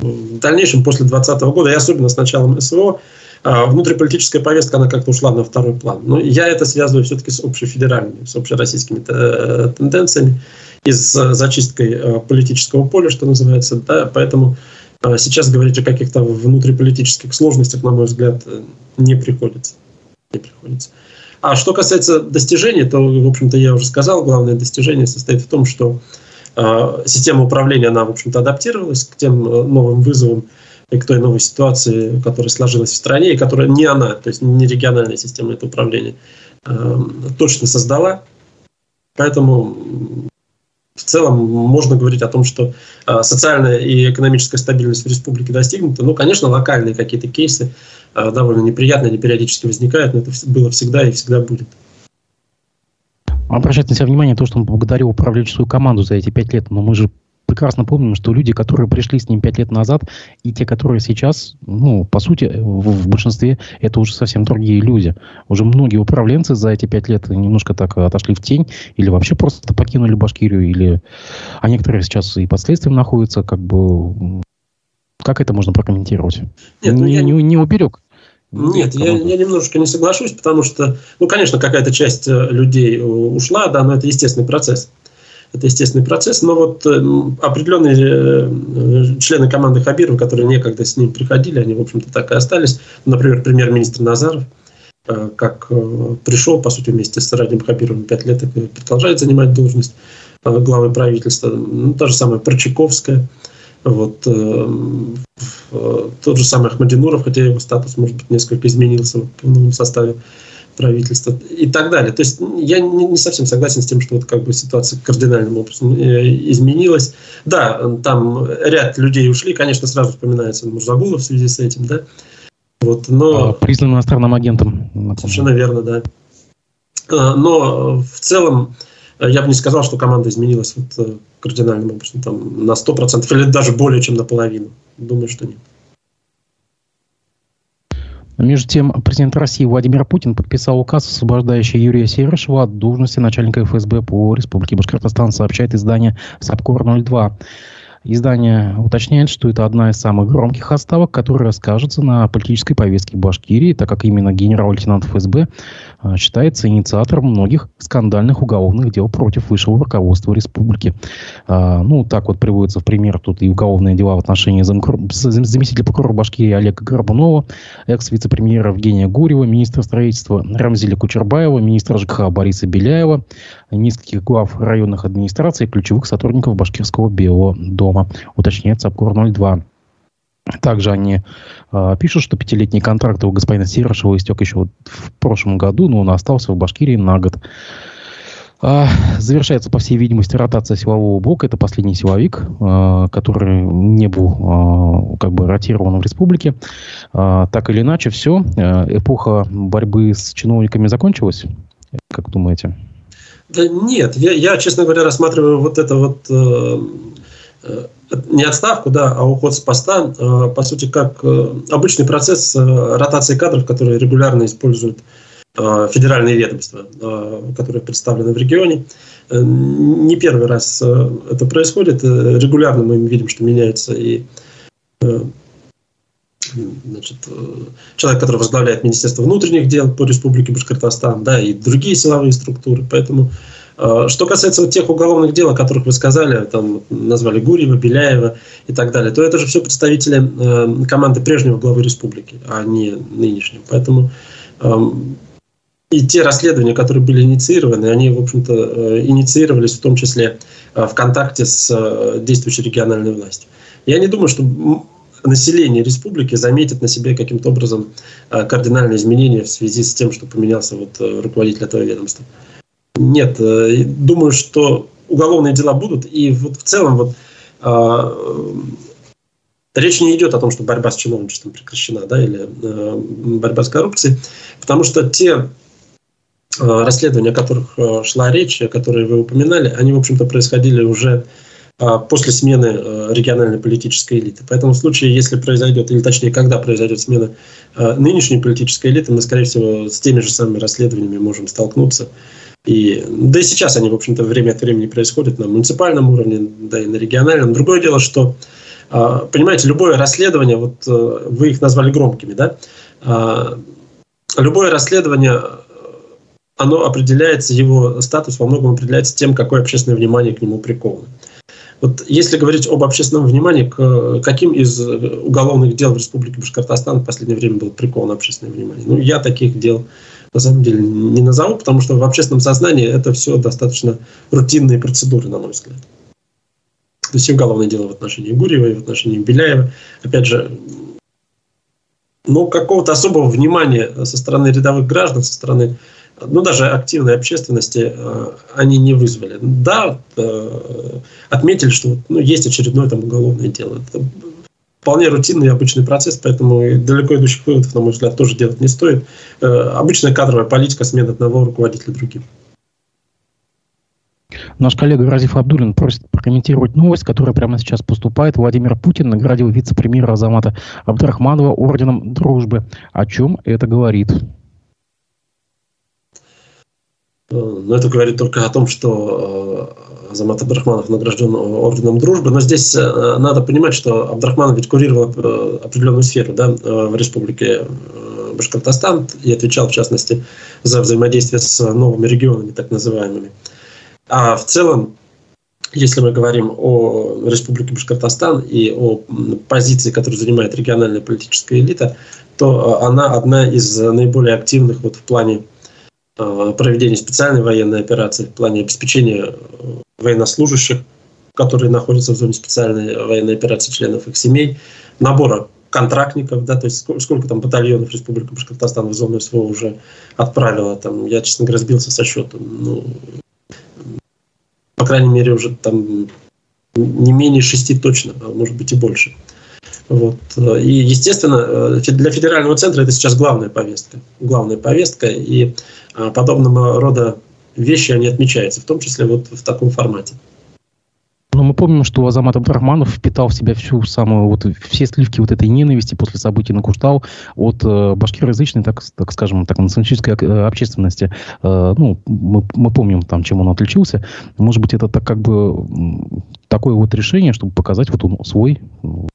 Speaker 2: в дальнейшем, после 2020 года, и особенно с началом СВО, а, внутриполитическая повестка, она как-то ушла на второй план. Но я это связываю все-таки с общефедеральными, с общероссийскими э, тенденциями и с зачисткой э, политического поля, что называется. Да, поэтому сейчас говорить о каких-то внутриполитических сложностях, на мой взгляд, не приходится. Не приходится. А что касается достижений, то, в общем-то, я уже сказал, главное достижение состоит в том, что э, система управления, она, в общем-то, адаптировалась к тем э, новым вызовам и к той новой ситуации, которая сложилась в стране, и которая не она, то есть не региональная система это управления, э, точно создала. Поэтому в целом можно говорить о том, что а, социальная и экономическая стабильность в республике достигнута. Ну, конечно, локальные какие-то кейсы а, довольно неприятные, они периодически возникают, но это было всегда и всегда будет.
Speaker 1: Обращать на себя внимание то, что он благодарил управленческую команду за эти пять лет, но мы же прекрасно помним, что люди, которые пришли с ним пять лет назад, и те, которые сейчас, ну, по сути, в, в большинстве, это уже совсем другие люди. Уже многие управленцы за эти пять лет немножко так отошли в тень, или вообще просто покинули Башкирию, или... А некоторые сейчас и под следствием находятся, как бы Как это можно прокомментировать? Нет, ну, не, я... не, не уберег.
Speaker 2: Нет, я, я немножечко не соглашусь, потому что, ну, конечно, какая-то часть э, людей э, ушла, да, но это естественный процесс. Это естественный процесс, но вот э, определенные члены команды Хабирова, которые некогда с ним приходили, они, в общем-то, так и остались. Например, премьер-министр Назаров, как пришел, по сути, вместе с Радим Хабировым пять лет и продолжает занимать должность главы правительства. Ну, та же самая Прочаковская – вот, э, тот же самый Ахмадинуров, хотя его статус, может быть, несколько изменился в новом составе правительства и так далее. То есть я не, не совсем согласен с тем, что вот как бы ситуация кардинальным образом э, изменилась. Да, там ряд людей ушли, конечно, сразу вспоминается Мурзагулов в связи с этим, да. Вот, но...
Speaker 1: А, признан иностранным агентом.
Speaker 2: Совершенно верно, да. А, но в целом я бы не сказал, что команда изменилась вот э, кардинальным образом, там, на 100% или даже более чем наполовину. Думаю, что нет.
Speaker 1: Между тем, президент России Владимир Путин подписал указ, освобождающий Юрия Серышева от должности начальника ФСБ по Республике Башкортостан, сообщает издание САПКОР-02. Издание уточняет, что это одна из самых громких отставок, которая скажется на политической повестке Башкирии, так как именно генерал-лейтенант ФСБ а, считается инициатором многих скандальных уголовных дел против высшего руководства республики. А, ну, так вот приводится в пример тут и уголовные дела в отношении заместителя прокурора Башкирии Олега Горбунова, экс-вице-премьера Евгения Гурьева, министра строительства Рамзиля Кучербаева, министра ЖКХ Бориса Беляева, нескольких глав районных администраций и ключевых сотрудников Башкирского Белого дома, уточняет САПКОР 02. Также они э, пишут, что пятилетний контракт у господина Сирошева истек еще в прошлом году, но он остался в Башкирии на год. А, завершается, по всей видимости, ротация силового блока. Это последний силовик, а, который не был а, как бы ротирован в республике. Так или иначе, все. Эпоха борьбы с чиновниками закончилась. Как думаете?
Speaker 2: Да нет, я, я, честно говоря, рассматриваю вот это вот э, э не отставку, да, а уход с поста, э, по сути, как э, обычный процесс э, ротации кадров, который регулярно используют федеральные ведомства, которые представлены в регионе. Не первый раз это происходит. Регулярно мы видим, что меняется и значит, человек, который возглавляет Министерство внутренних дел по Республике Башкортостан, да, и другие силовые структуры. Поэтому Э, что касается вот тех уголовных дел, о которых вы сказали, там назвали Гурьева, Беляева и так далее, то это же все представители э, команды прежнего главы республики, а не нынешнего. Поэтому эм, и те расследования, которые были инициированы, они, в общем-то, э, инициировались в том числе в контакте с действующей региональной властью. Я не думаю, что население республики заметит на себе каким-то образом кардинальные изменения в связи с тем, что поменялся вот руководитель этого ведомства. Нет, э, думаю, что уголовные дела будут, и вот в целом вот э, речь не идет о том, что борьба с чиновничеством прекращена, да, или э, борьба с коррупцией, потому что те э, расследования, о которых шла речь, которые вы упоминали, они, в общем-то, происходили уже э, после смены региональной политической элиты. Поэтому в случае, если произойдет, или точнее, когда произойдет смена нынешней политической элиты, мы, скорее всего, с теми же самыми расследованиями можем столкнуться. И, да и сейчас они, в общем-то, время от времени происходят на муниципальном уровне, да и на региональном. Другое дело, что, а, понимаете, любое расследование, вот э, вы их назвали громкими, да, а, любое расследование, оно определяется, его статус во многом определяется тем, какое общественное внимание к нему приковано. Вот если говорить об общественном внимании, к каким из уголовных дел в Республике Башкортостан в последнее время было приковано общественное внимание? Ну, я таких дел на самом деле не назову, потому что в общественном сознании это все достаточно рутинные процедуры, на мой взгляд. То есть и уголовное дело в отношении Гурьева, и в отношении Беляева. Опять же, ну, какого-то особого внимания со стороны рядовых граждан, со стороны, ну, даже активной общественности э, они не вызвали. Да, э, отметили, что ну, есть очередное там уголовное дело. Это вполне рутинный и обычный процесс, поэтому далеко идущих выводов, на мой взгляд, тоже делать не стоит. Э, обычная кадровая политика смены одного руководителя другим.
Speaker 1: Наш коллега Разиф Абдулин просит прокомментировать новость, которая прямо сейчас поступает. Владимир Путин наградил вице-премьера Азамата Абдрахманова орденом дружбы. О чем это говорит?
Speaker 2: Но это говорит только о том, что Азамат Абдрахманов награжден орденом дружбы. Но здесь надо понимать, что Абдрахманов ведь курировал определенную сферу да, в республике Башкортостан и отвечал, в частности, за взаимодействие с новыми регионами, так называемыми. А в целом если мы говорим о Республике Башкортостан и о позиции, которую занимает региональная политическая элита, то она одна из наиболее активных вот в плане проведения специальной военной операции, в плане обеспечения военнослужащих, которые находятся в зоне специальной военной операции, членов их семей, набора контрактников, да, то есть сколько, сколько там батальонов Республика Башкортостан в зону СВО уже отправила, там, я, честно говоря, сбился со счетом, ну, по крайней мере, уже там не менее шести точно, а может быть и больше. Вот. И, естественно, для федерального центра это сейчас главная повестка. Главная повестка, и подобного рода вещи, они отмечаются, в том числе вот в таком формате.
Speaker 1: Но мы помним, что Азамат Абдрахманов впитал в себя всю самую, вот, все сливки вот этой ненависти после событий на Куштау от э, башкироязычной, так, так скажем, так, националистической э, общественности. Э, ну, мы, мы помним, там, чем он отличился. Может быть, это так как бы такое вот решение, чтобы показать вот он свой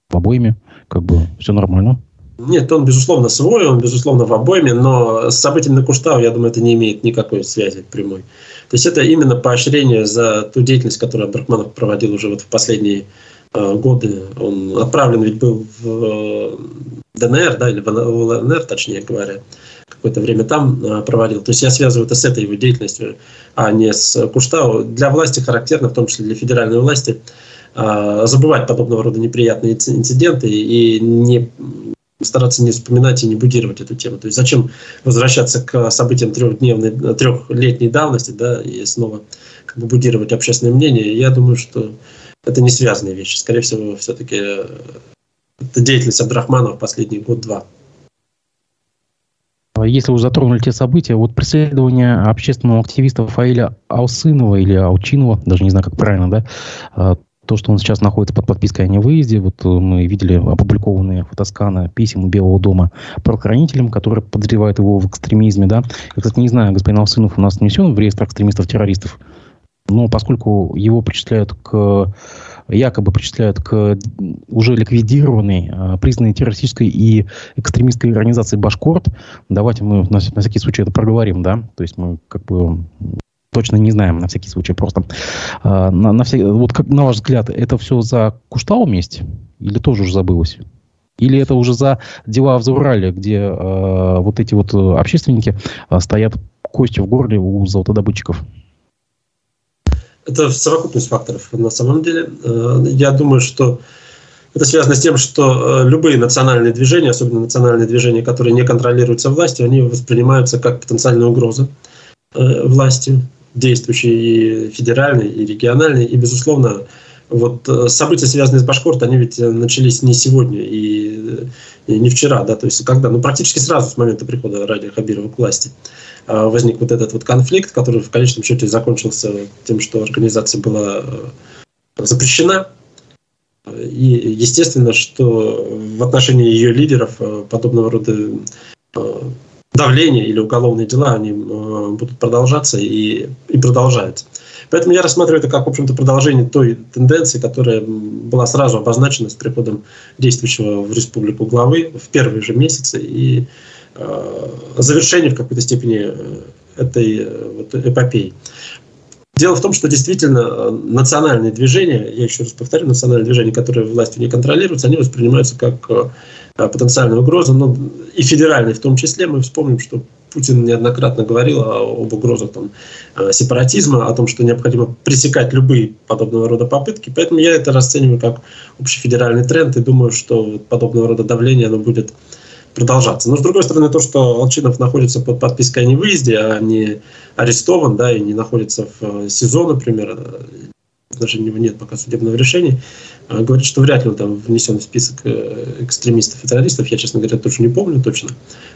Speaker 1: обоими, как бы все нормально.
Speaker 2: Нет, он, безусловно, свой, он, безусловно, в обойме, но с событиями на Куштау, я думаю, это не имеет никакой связи прямой. То есть это именно поощрение за ту деятельность, которую Брахманов проводил уже вот в последние э, годы. Он отправлен ведь был в э, ДНР, да, или в ЛНР, точнее говоря, какое-то время там э, проводил. То есть я связываю это с этой его деятельностью, а не с Куштау. Для власти характерно, в том числе для федеральной власти, э, забывать подобного рода неприятные инциденты и не стараться не вспоминать и не будировать эту тему. То есть зачем возвращаться к событиям трехдневной, трехлетней давности, да, и снова как бы будировать общественное мнение. Я думаю, что это не связанные вещи. Скорее всего, все-таки э, это деятельность Абдрахманова в последний год-два.
Speaker 1: Если уже затронули те события, вот преследование общественного активиста Фаиля Аусынова или Аучинова, даже не знаю, как правильно, да, а, то, что он сейчас находится под подпиской о невыезде, вот э, мы видели опубликованные фотосканы писем Белого дома правоохранителям, которые подозревают его в экстремизме, да. Я, кстати, не знаю, господин Алсынов у нас внесен в реестр экстремистов-террористов, но поскольку его причисляют к якобы причисляют к уже ликвидированной, э, признанной террористической и экстремистской организации Башкорт. Давайте мы на всякий случай это проговорим, да. То есть мы как бы точно не знаем на всякий случай. Просто э, на, на всякий, вот как на ваш взгляд, это все за Куштау месть или тоже уже забылось? Или это уже за дела в Заурале, где э, вот эти вот общественники э, стоят кости в горле у золотодобытчиков?
Speaker 2: Это совокупность факторов на самом деле. Э, я думаю, что это связано с тем, что э, любые национальные движения, особенно национальные движения, которые не контролируются властью, они воспринимаются как потенциальная угроза э, власти действующие и федеральные, и региональные, и, безусловно, вот э, события, связанные с Башкорт, они ведь э, начались не сегодня и, и не вчера, да, то есть когда, ну, практически сразу с момента прихода Ради Хабирова к власти э, возник вот этот вот конфликт, который в конечном счете закончился тем, что организация была запрещена. И естественно, что в отношении ее лидеров подобного рода давление или уголовные дела, они э, будут продолжаться и, и продолжаются. Поэтому я рассматриваю это как, в общем-то, продолжение той тенденции, которая была сразу обозначена с приходом действующего в республику главы в первые же месяцы и э, завершение в какой-то степени э, этой э, вот, эпопеи. Дело в том, что действительно национальные движения, я еще раз повторю, национальные движения, которые властью не контролируются, они воспринимаются как Э, потенциальной угрозы, но и федеральной в том числе. Мы вспомним, что Путин неоднократно говорил об угрозах там, э, сепаратизма, о том, что необходимо пресекать любые подобного рода попытки. Поэтому я это расцениваю как общефедеральный тренд и думаю, что подобного рода давление оно будет продолжаться. Но с другой стороны, то, что Алчинов находится под подпиской о невыезде, а не арестован, да, и не находится в э, СИЗО, например, у него нет пока судебного решения, а, говорит, что вряд ли он там внесен в список э, экстремистов и террористов. Я, честно говоря, тоже не помню точно.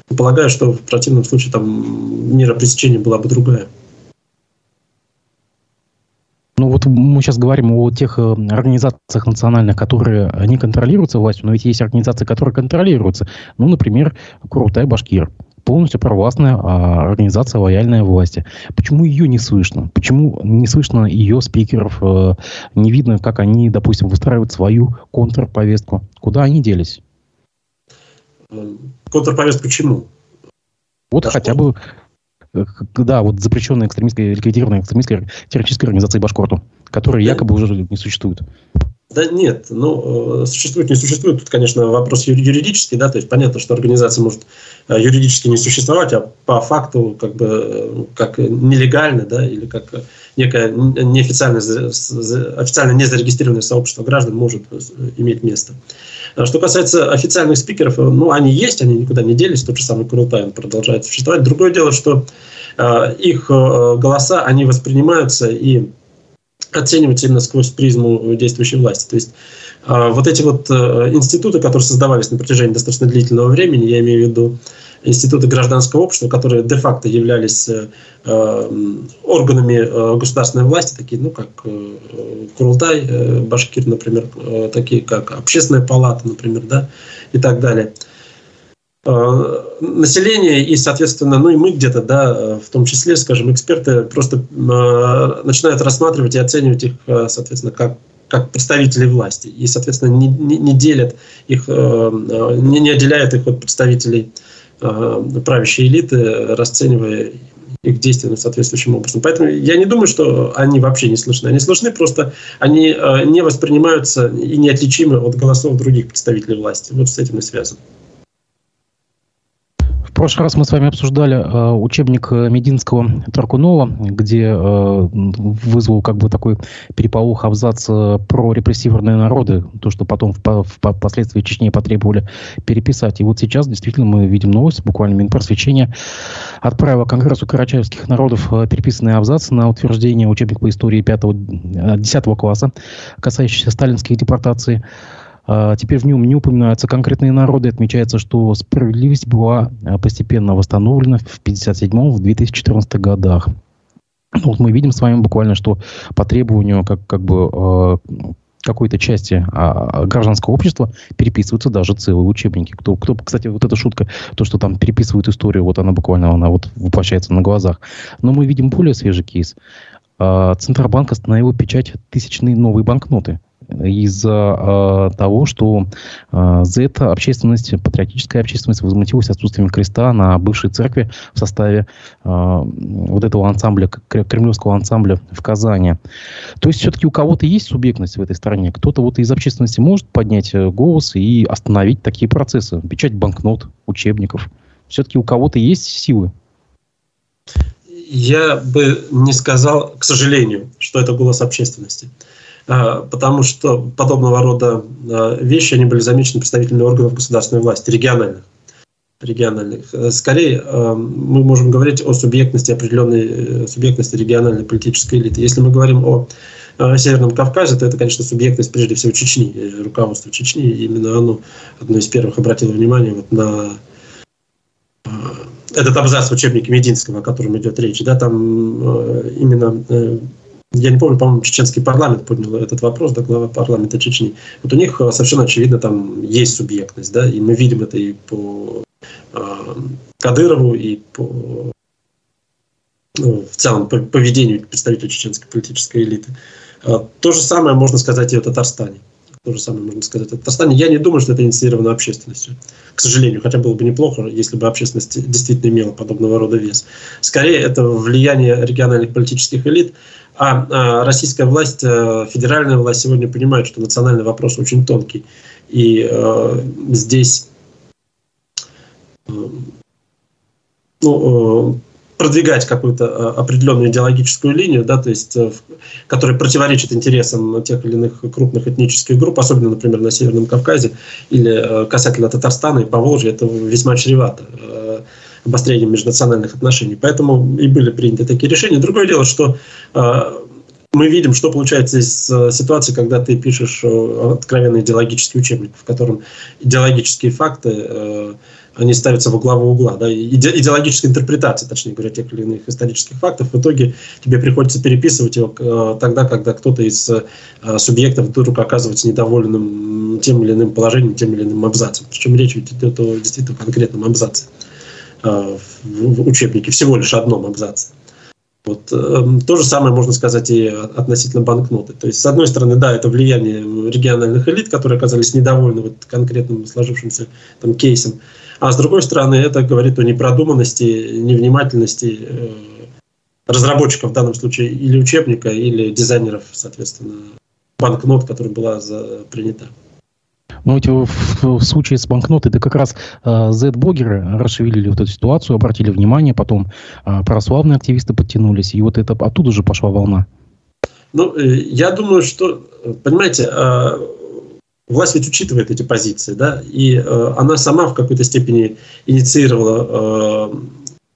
Speaker 2: Но полагаю, что в противном случае там мера пресечения была бы другая.
Speaker 1: Ну вот мы сейчас говорим о тех э, организациях национальных, которые не контролируются властью, но ведь есть организации, которые контролируются. Ну, например, Курултай Башкир полностью провластная а, организация лояльная власти. Почему ее не слышно? Почему не слышно ее спикеров? А, не видно, как они, допустим, выстраивают свою контрповестку? Куда они делись?
Speaker 2: Контрповестку чему?
Speaker 1: Вот да хотя бы э, да, вот запрещенная экстремистская, ликвидированная экстремистская террористическая организация Башкорту, которая да. якобы уже не существует.
Speaker 2: Да нет, ну, э, существует, не существует, тут, конечно, вопрос юридический, да, то есть понятно, что организация может э, юридически не существовать, а по факту как бы э, как нелегально, да, или как некое неофициально, официально не зарегистрированное сообщество граждан может иметь место. А что касается официальных спикеров, ну, они есть, они никуда не делись, тот же самый Курултай продолжает существовать. Другое дело, что их голоса, они воспринимаются и оценивать именно сквозь призму действующей власти. То есть а, вот эти вот э, институты, которые создавались на протяжении достаточно длительного времени, я имею в виду институты гражданского общества, которые де-факто являлись э, э, органами государственной власти, такие, ну, как Курултай, Башкир, например, такие, как Общественная палата, например, да, и так далее – Э, население и, соответственно, ну и мы где-то, да, в том числе, скажем, эксперты просто э, начинают рассматривать и оценивать их, э, соответственно, как как представителей власти и, соответственно, не, не, не делят их, не, не отделяют их от представителей правящей элиты, расценивая их действия соответствующим образом. Поэтому я не думаю, что они вообще не слышны. Они слышны, просто они не воспринимаются и неотличимы от голосов других представителей власти. Вот с этим и связано
Speaker 1: прошлый раз мы с вами обсуждали э, учебник э, Мединского Таркунова, где э, вызвал как бы такой переполох абзац э, про репрессивные народы, то, что потом в, в, впоследствии Чечне потребовали переписать. И вот сейчас действительно мы видим новость, буквально Минпросвещение отправило Конгрессу карачаевских народов э, переписанные абзацы на утверждение учебника по истории 5 10 э, класса, касающийся сталинских депортаций. А, теперь в нем не упоминаются конкретные народы. Отмечается, что справедливость была а, постепенно восстановлена в 1957-2014 годах. Ну, вот мы видим с вами буквально, что по требованию как, как бы а, какой-то части гражданского общества переписываются даже целые учебники. Кто, кто, кстати, вот эта шутка, то, что там переписывают историю, вот она буквально она вот воплощается на глазах. Но мы видим более свежий кейс. Центробанк остановил печать тысячные новые банкноты из-за э, того, что э, это общественность, патриотическая общественность возмутилась отсутствием креста на бывшей церкви в составе э, вот этого ансамбля, кремлевского ансамбля в Казани. То есть все-таки у кого-то есть субъектность в этой стране. Кто-то вот из общественности может поднять э, голос и остановить такие процессы. Печать банкнот, учебников. Все-таки у кого-то есть силы.
Speaker 2: Я бы не сказал, к сожалению, что это голос общественности. А, потому что подобного рода а, вещи, они были замечены представителями органов государственной власти, региональных. региональных. Скорее, а, мы можем говорить о субъектности определенной э, субъектности региональной политической элиты. Если мы говорим о Северном Кавказе, то это, конечно, субъектность прежде всего Чечни, э, руководство Чечни. Именно оно одно из первых обратило внимание вот на этот абзац в учебнике Мединского, о котором идет речь. Да, там э, именно я не помню, по-моему, чеченский парламент поднял этот вопрос, да, глава парламента Чечни. Вот у них э, совершенно очевидно там есть субъектность, да, и мы видим это и по э, Кадырову, и по ну, в целом по поведению представителей чеченской политической элиты. Э, то же самое можно сказать и о Татарстане. То же самое можно сказать о Татарстане. Я не думаю, что это инициировано общественностью. К сожалению, хотя было бы неплохо, если бы общественность действительно имела подобного рода вес. Скорее, это влияние региональных политических элит, а, а российская власть, э, федеральная власть сегодня понимает, что национальный вопрос очень тонкий. И э, здесь э, ну, э, продвигать какую-то э, определенную идеологическую линию, да, то есть, которая противоречит интересам тех или иных крупных этнических групп, особенно, например, на Северном Кавказе или касательно Татарстана и Поволжья, это весьма чревато обострением межнациональных отношений. Поэтому и были приняты такие решения. Другое дело, что э, мы видим, что получается из э, ситуации, когда ты пишешь э, откровенный идеологический учебник, в котором идеологические факты они ставятся во главу угла. Да, идеологическая интерпретация, точнее говоря, тех или иных исторических фактов, в итоге тебе приходится переписывать его тогда, когда кто-то из субъектов вдруг оказывается недовольным тем или иным положением, тем или иным абзацем. Причем речь идет о действительно конкретном абзаце. в учебнике, всего лишь одном абзаце. Вот, э, то же самое можно сказать и относительно банкноты. То есть, с одной стороны, да, это влияние региональных элит, которые оказались недовольны вот конкретным сложившимся там, кейсом. А с другой стороны, это говорит о непродуманности, невнимательности э, разработчиков в данном случае или учебника, или дизайнеров, соответственно, банкнот, которая была за, принята.
Speaker 1: Но ведь в, в случае с банкнотой, это как раз э, Z-блогеры расшевелили вот эту ситуацию, обратили внимание, потом э, православные активисты подтянулись, и вот это оттуда же пошла волна.
Speaker 2: Ну, э, я думаю, что, понимаете, э, власть ведь учитывает эти позиции, да, и э, она сама в какой-то степени инициировала э,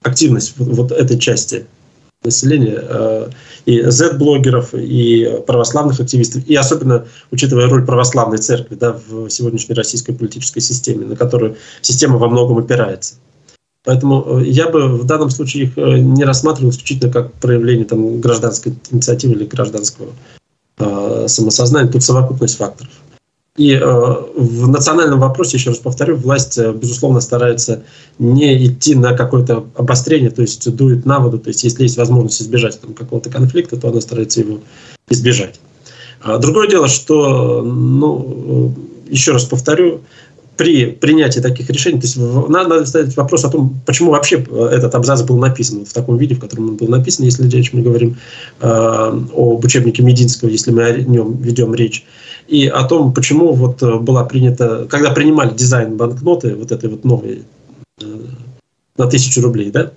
Speaker 2: активность вот, вот этой части населения, э, и Z-блогеров, и православных активистов, и особенно учитывая роль православной церкви да, в сегодняшней российской политической системе, на которую система во многом опирается. Поэтому э, я бы в данном случае их э, не рассматривал исключительно как проявление там, гражданской инициативы или гражданского э, самосознания. Тут совокупность факторов. И э, в национальном вопросе, еще раз повторю, власть, э, безусловно, старается не идти на какое-то обострение, то есть дует на воду, то есть если есть возможность избежать какого-то конфликта, то она старается его избежать. А другое дело, что, ну, еще раз повторю, при принятии таких решений, то есть надо ставить вопрос о том, почему вообще этот абзац был написан в таком виде, в котором он был написан, если речь мы говорим э, об учебнике Мединского, если мы о нем ведем речь и о том, почему вот э, была принята, когда принимали дизайн банкноты, вот этой вот новой э, на тысячу рублей, да,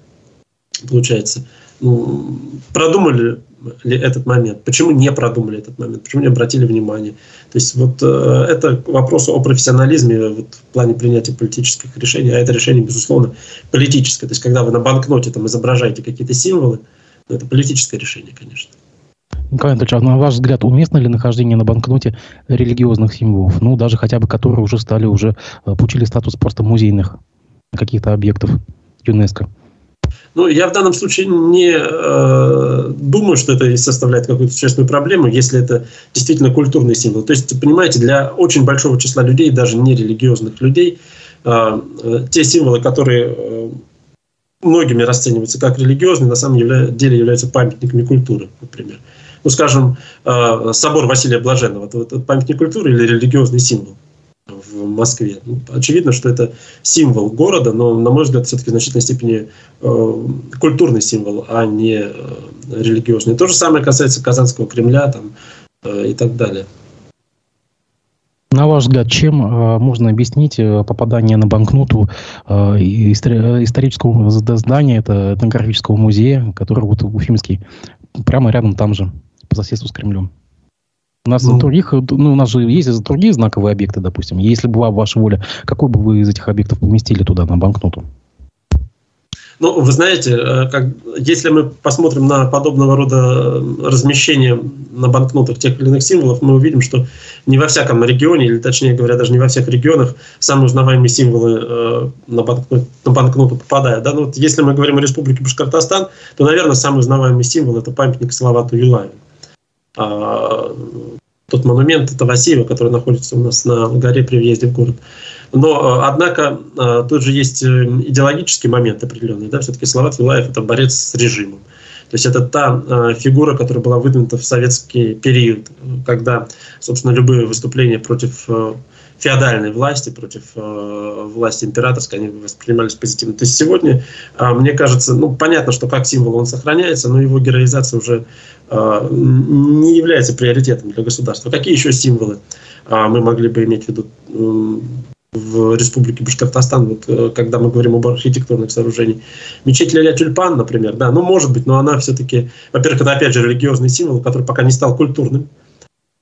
Speaker 2: получается, ну, продумали ли этот момент, почему не продумали этот момент, почему не обратили внимание. То есть вот э, это вопрос о профессионализме вот, в плане принятия политических решений, а это решение, безусловно, политическое. То есть когда вы на банкноте там изображаете какие-то символы, ну, это политическое решение, конечно.
Speaker 1: Николай Анатольевич, а на ваш взгляд, уместно ли нахождение на банкноте религиозных символов? Ну, даже хотя бы которые уже стали, уже э, получили статус просто музейных каких-то объектов ЮНЕСКО?
Speaker 2: Ну, я в данном случае не э, думаю, что это составляет какую-то существенную проблему, если это действительно культурный символ. То есть, понимаете, для очень большого числа людей, даже нерелигиозных людей, э, э, те символы, которые э, многими расцениваются как религиозные, на самом деле являются памятниками культуры, например ну, скажем, э, собор Василия Блаженного, это, памятник культуры или религиозный символ в Москве. Ну, очевидно, что это символ города, но, на мой взгляд, все-таки в значительной степени э, культурный символ, а не э, религиозный. То же самое касается Казанского Кремля там, и так далее.
Speaker 1: На ваш взгляд, чем э, можно объяснить э, попадание на банкноту э, исторического здания, это этнографического музея, который вот Уфимский, прямо рядом там же? по соседству с Кремлем. У нас, ну, других, ну, у нас же есть другие знаковые объекты, допустим. Если бы была ваша воля, какой бы вы из этих объектов поместили туда, на банкноту?
Speaker 2: Ну, вы знаете, э, как, если мы посмотрим на подобного рода размещение на банкнотах тех или иных символов, мы увидим, что не во всяком регионе, или точнее говоря, даже не во всех регионах самые узнаваемые символы э, на, банкнот, на банкноту попадают. Да? Ну, вот если мы говорим о Республике Башкортостан, то, наверное, самый узнаваемый символ – это памятник Салавату Юлаеву. А, тот монумент это Васильева, который находится у нас на горе при въезде в город. Но, а, однако, а, тут же есть э, идеологический момент определенный. Да? Все-таки Салават Вилаев – это борец с режимом. То есть это та фигура, которая была выдвинута в советский период, когда, собственно, любые выступления против э, феодальной власти, против э, власти императорской, они воспринимались позитивно. То есть сегодня, э, мне кажется, ну, понятно, что как символ он сохраняется, но его героизация уже э, не является приоритетом для государства. Какие еще символы э, мы могли бы иметь в виду э, в Республике Башкортостан, вот, э, когда мы говорим об архитектурных сооружениях. Мечеть Ляля Тюльпан, например, да, ну, может быть, но она все-таки, во-первых, это, опять же, религиозный символ, который пока не стал культурным,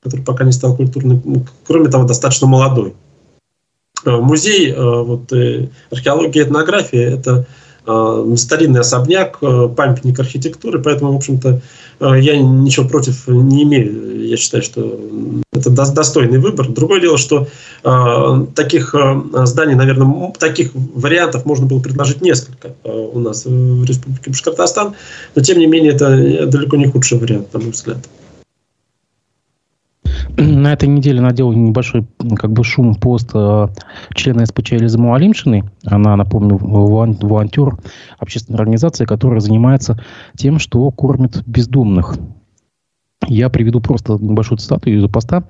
Speaker 2: который пока не стал культурным, ну, кроме того, достаточно молодой. Э, музей э, вот, э, археологии и этнографии – это старинный особняк, памятник архитектуры, поэтому, в общем-то, я ничего против не имею. Я считаю, что это достойный выбор. Другое дело, что таких зданий, наверное, таких вариантов можно было предложить несколько у нас в Республике Башкортостан, но, тем не менее, это далеко не худший вариант, на мой взгляд.
Speaker 1: На этой неделе надел небольшой как бы шум пост э, члена СПЧ Элизы Муалимшиной. Она, напомню, волонтер общественной организации, которая занимается тем, что кормит бездомных. Я приведу просто небольшую цитату из поста.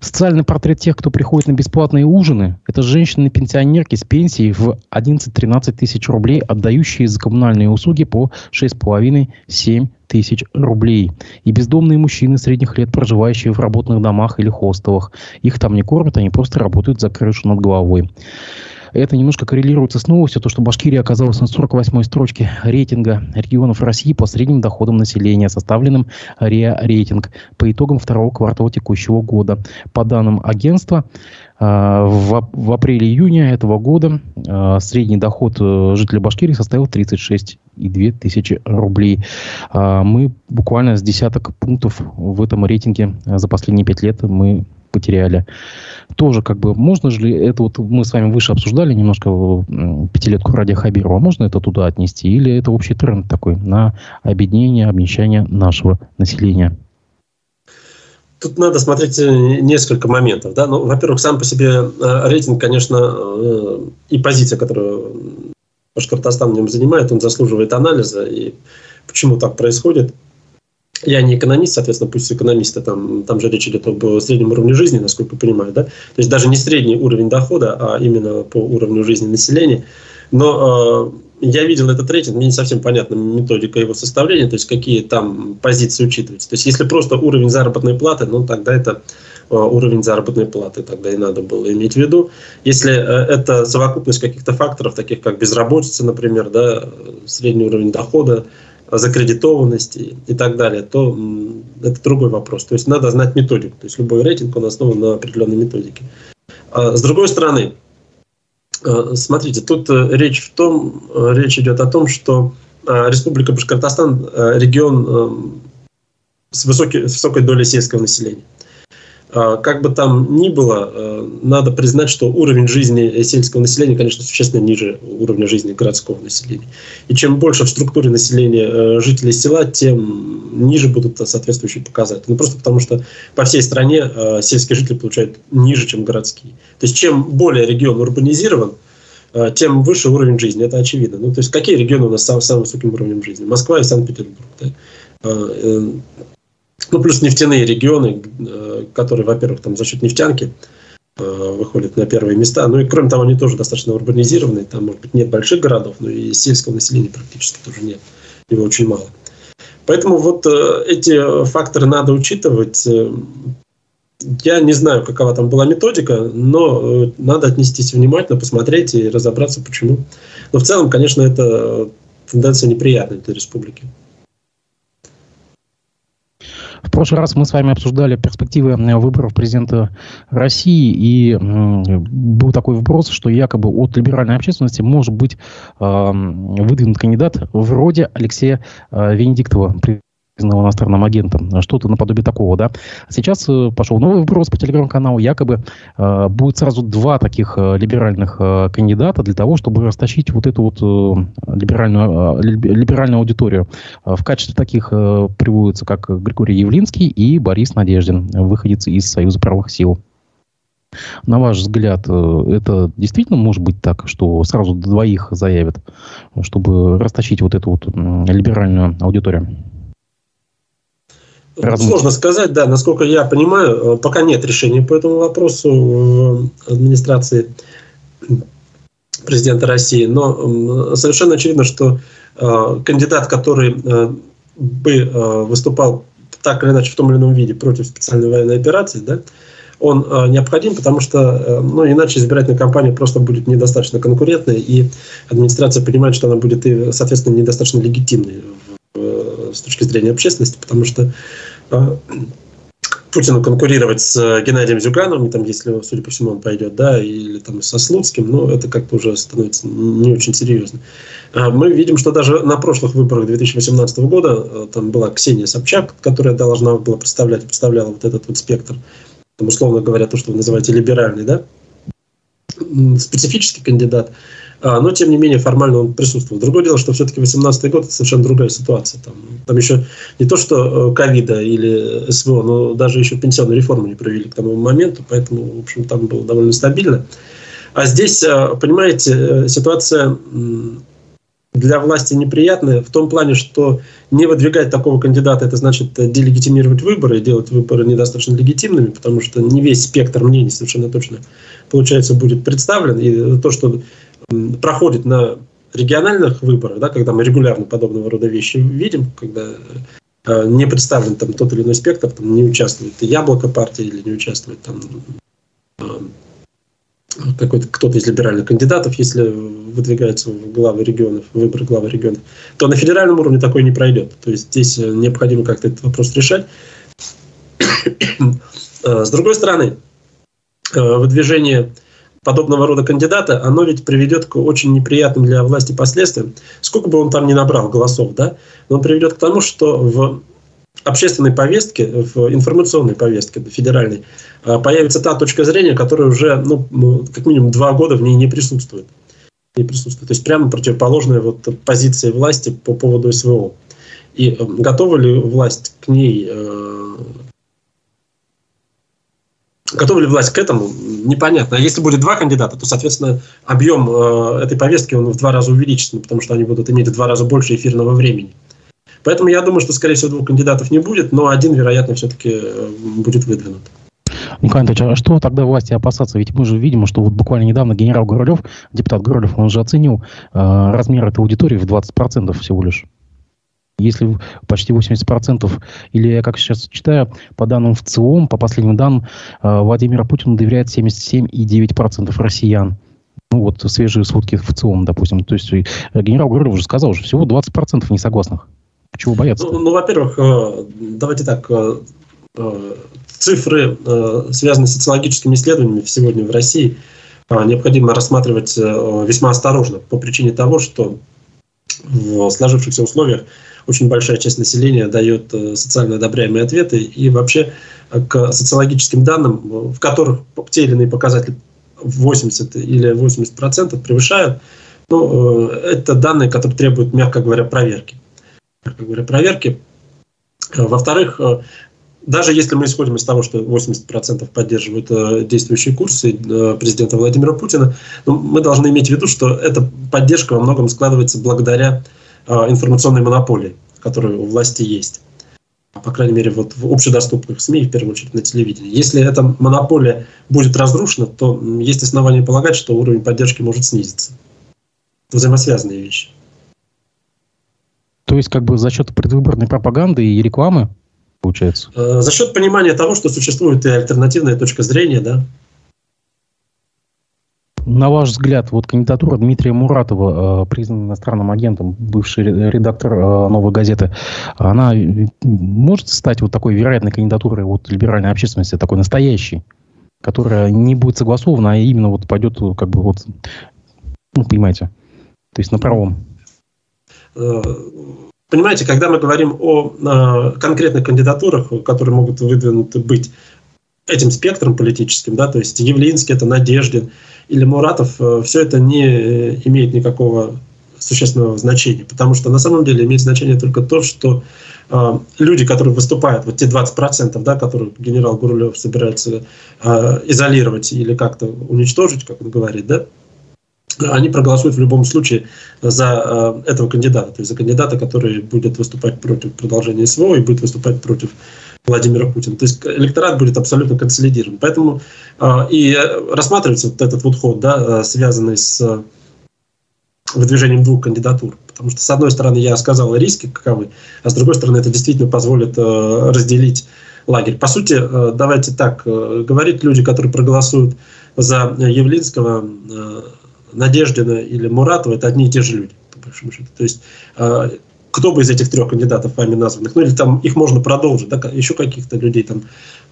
Speaker 1: Социальный портрет тех, кто приходит на бесплатные ужины, это женщины-пенсионерки с пенсией в 11-13 тысяч рублей, отдающие за коммунальные услуги по 6,5-7 тысяч рублей. И бездомные мужчины средних лет, проживающие в работных домах или хостелах. Их там не кормят, они просто работают за крышу над головой. Это немножко коррелируется с новостью, то, что Башкирия оказалась на 48-й строчке рейтинга регионов России по средним доходам населения, составленным РИА рейтинг по итогам второго квартала текущего года. По данным агентства, а, в, апреле-июне этого года а, средний доход э, жителя Башкирии составил 36,2 тысячи рублей. А, мы буквально с десяток пунктов в этом рейтинге за последние пять лет мы потеряли. Тоже как бы, можно же ли это вот мы с вами выше обсуждали немножко пятилетку ради Хабирова, можно это туда отнести? Или это общий тренд такой на объединение, обнищание нашего населения?
Speaker 2: Тут надо смотреть э, несколько моментов. Да? Ну, во-первых, сам по себе э, рейтинг, конечно, э, и позиция, которую Башкортостан в нем занимает, он заслуживает анализа. И почему так происходит – я не экономист, соответственно, пусть экономисты, там, там же речь идет об среднем уровне жизни, насколько я понимаю, да? То есть даже не средний уровень дохода, а именно по уровню жизни населения. Но э, я видел этот рейтинг, мне не совсем понятна методика его составления, то есть какие там позиции учитываются. То есть если просто уровень заработной платы, ну тогда это э, уровень заработной платы, тогда и надо было иметь в виду. Если э, это совокупность каких-то факторов, таких как безработица, например, да, средний уровень дохода, закредитованности и так далее, то это другой вопрос. То есть надо знать методику. То есть любой рейтинг, он основан на определенной методике. А с другой стороны, а, смотрите, тут э, речь в том, э, речь идет о том, что Республика Башкортостан э, регион с, высокой, с высокой долей сельского населения. А, как бы там ни было, э, надо признать, что уровень жизни сельского населения, конечно, существенно ниже уровня жизни городского населения. И чем больше в структуре населения э, жителей села, тем ниже будут соответствующие показатели. Ну, просто потому что по всей стране э, сельские жители получают ниже, чем городские. То есть чем более регион урбанизирован, тем выше уровень жизни. Это очевидно. Ну, то есть какие регионы у нас с самым высоким уровнем жизни? Москва и Санкт-Петербург. Да? Ну, плюс нефтяные регионы, э, которые, во-первых, там за счет нефтянки э, выходят на первые места. Ну и кроме того, они тоже достаточно урбанизированные. Там, может быть, нет больших городов, но и сельского населения практически тоже нет. Его очень мало. Поэтому вот э, эти факторы надо учитывать. Я не знаю, какова там была методика, но надо отнестись внимательно, посмотреть и разобраться, почему. Но в целом, конечно, это тенденция неприятная для республики.
Speaker 1: В прошлый раз мы с вами обсуждали перспективы э, выборов президента России, и был такой вопрос, что якобы от либеральной общественности может быть выдвинут кандидат вроде Алексея э, Венедиктова, признанного иностранным агентом, что-то наподобие такого, да. Сейчас э, пошел новый вопрос по телеграм-каналу, якобы э, будет сразу два таких э, либеральных э, кандидата для того, чтобы растащить вот эту вот э, либеральную, э, либеральную аудиторию. В качестве таких э, приводятся как Григорий Явлинский и Борис Надеждин, выходец из Союза правых сил. На ваш взгляд, э, это действительно может быть так, что сразу двоих заявят, чтобы растащить вот эту вот либеральную аудиторию?
Speaker 2: Размыслить. Сложно сказать, да, насколько я понимаю, э, пока нет решения по этому вопросу в администрации президента России, но совершенно очевидно, что э, кандидат, который э, бы выступал так или иначе в том или ином виде против специальной военной операции, да, он необходим, потому что ну, иначе избирательная кампания просто будет недостаточно конкурентной, и администрация понимает, что она будет, и, соответственно, недостаточно легитимной с точки зрения общественности, потому что э, Путину конкурировать с э, Геннадием Зюгановым, там, если, судя по всему, он пойдет, да, или там со Слуцким, ну, это как-то уже становится не очень серьезно. А мы видим, что даже на прошлых выборах 2018 года э, там была Ксения Собчак, которая должна была представлять, представляла вот этот вот спектр, там, условно говоря, то, что вы называете либеральный, да, специфический кандидат. А, но тем не менее формально он присутствовал. Другое дело, что все-таки 2018 год это совершенно другая ситуация. Там, там еще не то, что э, ковида или СВО, но даже еще пенсионную реформу не провели к тому моменту, поэтому, в общем, там было довольно стабильно. А здесь, э, понимаете, э, ситуация для власти неприятная в том плане, что не выдвигать такого кандидата, это значит делегитимировать выборы делать выборы недостаточно легитимными, потому что не весь спектр мнений совершенно точно, получается, будет представлен. И то, что проходит на региональных выборах, да, когда мы регулярно подобного рода вещи видим, когда э, не представлен там тот или иной спектр, там не участвует яблоко партии или не участвует там э, какой-то кто-то из либеральных кандидатов, если выдвигается в главы регионов, выборы главы регионов, то на федеральном уровне такое не пройдет. То есть здесь э, необходимо как-то этот вопрос решать. С другой стороны, выдвижение подобного рода кандидата, оно ведь приведет к очень неприятным для власти последствиям. Сколько бы он там ни набрал голосов, да, но приведет к тому, что в общественной повестке, в информационной повестке федеральной, а, появится та точка зрения, которая уже, ну, как минимум два года в ней не присутствует. Не присутствует. То есть прямо противоположная вот позиции власти по поводу СВО. И готова ли власть к ней э, Готова ли власть к этому? Непонятно. Если будет два кандидата, то, соответственно, объем э, этой повестки он в два раза увеличится, потому что они будут иметь в два раза больше эфирного времени. Поэтому я думаю, что, скорее всего, двух кандидатов не будет, но один, вероятно, все-таки э, будет выдвинут.
Speaker 1: Николай Анатольевич, а что тогда власти опасаться? Ведь мы же видим, что вот буквально недавно генерал Гурулев, депутат Гурулев, он же оценил э, размер этой аудитории в 20% всего лишь. Если почти 80%, или я как сейчас читаю, по данным в ЦИОМ, по последним данным, э, Владимира Путина доверяет 77,9% россиян. Ну вот свежие сводки в ЦИОМ, допустим. То есть э, генерал Гуров уже сказал, что всего 20% несогласных. Чего бояться?
Speaker 2: Ну, ну, во-первых, э, давайте так, цифры, связанные с социологическими исследованиями сегодня в России, необходимо рассматривать весьма осторожно по причине того, что в сложившихся условиях очень большая часть населения дает э, социально одобряемые ответы. И вообще э, к социологическим данным, в которых те или иные показатели 80 или 80 процентов превышают, ну, э, это данные, которые требуют, мягко говоря, проверки. Мягко говоря, проверки. Во-вторых, даже если мы исходим из того, что 80% поддерживают действующие курсы президента Владимира Путина, ну, мы должны иметь в виду, что эта поддержка во многом складывается благодаря информационной монополии, которая у власти есть. По крайней мере, вот в общедоступных СМИ, в первую очередь на телевидении. Если эта монополия будет разрушена, то есть основания полагать, что уровень поддержки может снизиться. Это взаимосвязанные вещи.
Speaker 1: То есть как бы за счет предвыборной пропаганды и рекламы, получается?
Speaker 2: А, за счет понимания того, что существует и альтернативная точка зрения, да,
Speaker 1: на ваш взгляд, вот кандидатура Дмитрия Муратова, э, признанный иностранным агентом, бывший редактор э, «Новой газеты», она может стать вот такой вероятной кандидатурой вот либеральной общественности, такой настоящей, которая не будет согласована, а именно вот пойдет как бы вот, ну, понимаете, то есть на правом.
Speaker 2: Э, понимаете, когда мы говорим о конкретных кандидатурах, которые могут выдвинуты быть этим спектром политическим, да, то есть Явлинский, это Надеждин, или Муратов, э, все это не э, имеет никакого существенного значения, потому что на самом деле имеет значение только то, что э, люди, которые выступают, вот те 20%, да, которые генерал Гурулев собирается э, изолировать или как-то уничтожить, как он говорит, да, они проголосуют в любом случае за э, этого кандидата, то есть за кандидата, который будет выступать против продолжения СВО и будет выступать против Владимира Путина. То есть электорат будет абсолютно консолидирован. Поэтому э, и рассматривается вот этот вот ход, да, связанный с выдвижением двух кандидатур. Потому что, с одной стороны, я сказал риски каковы, а с другой стороны, это действительно позволит э, разделить лагерь. По сути, э, давайте так э, говорить, люди, которые проголосуют за Явлинского, э, Надеждина или Муратова, это одни и те же люди, по большому счету. То есть э, кто бы из этих трех кандидатов вами названных, ну или там их можно продолжить, да, еще каких-то людей, там,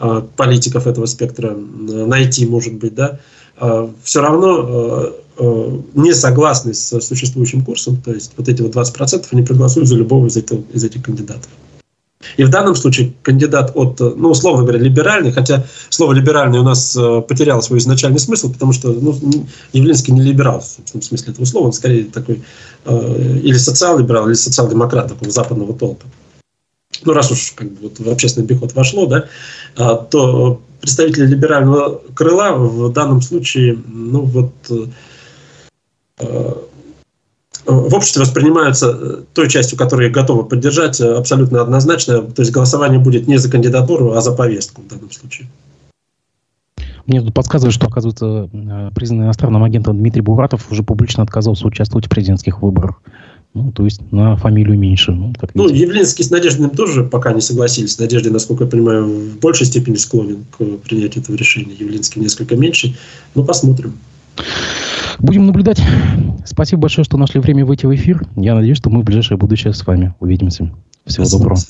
Speaker 2: э, политиков этого спектра найти, может быть, да, э, все равно не согласны с существующим курсом, то есть вот эти вот 20% они проголосуют за любого из, этого, из этих кандидатов. И в данном случае кандидат от, ну, условно говоря, либеральный, хотя слово либеральный у нас э, потеряло свой изначальный смысл, потому что ну, Явлинский не либерал, в смысле этого слова, он скорее такой э, или социал-либерал, или социал-демократ такого западного толка. Ну, раз уж как бы, вот, в общественный обиход вошло, да, а, то представители либерального крыла в данном случае, ну вот, э, в обществе воспринимаются э, той частью, которую готовы поддержать, э, абсолютно однозначно. То есть голосование будет не за кандидатуру, а за повестку в данном случае.
Speaker 1: Мне тут подсказывают, что, оказывается, э, признанный иностранным агентом Дмитрий Буратов уже публично отказался участвовать в президентских выборах. Ну, то есть на фамилию меньше.
Speaker 2: Ну, как ну Явлинский с Надеждиным тоже пока не согласились. Надежда, насколько я понимаю, в большей степени склонен к принятию этого решения. Явлинский несколько меньше. Ну, посмотрим.
Speaker 1: Будем наблюдать. Спасибо большое, что нашли время выйти в эфир. Я надеюсь, что мы в ближайшее будущее с вами увидимся. Всего Спасибо. доброго.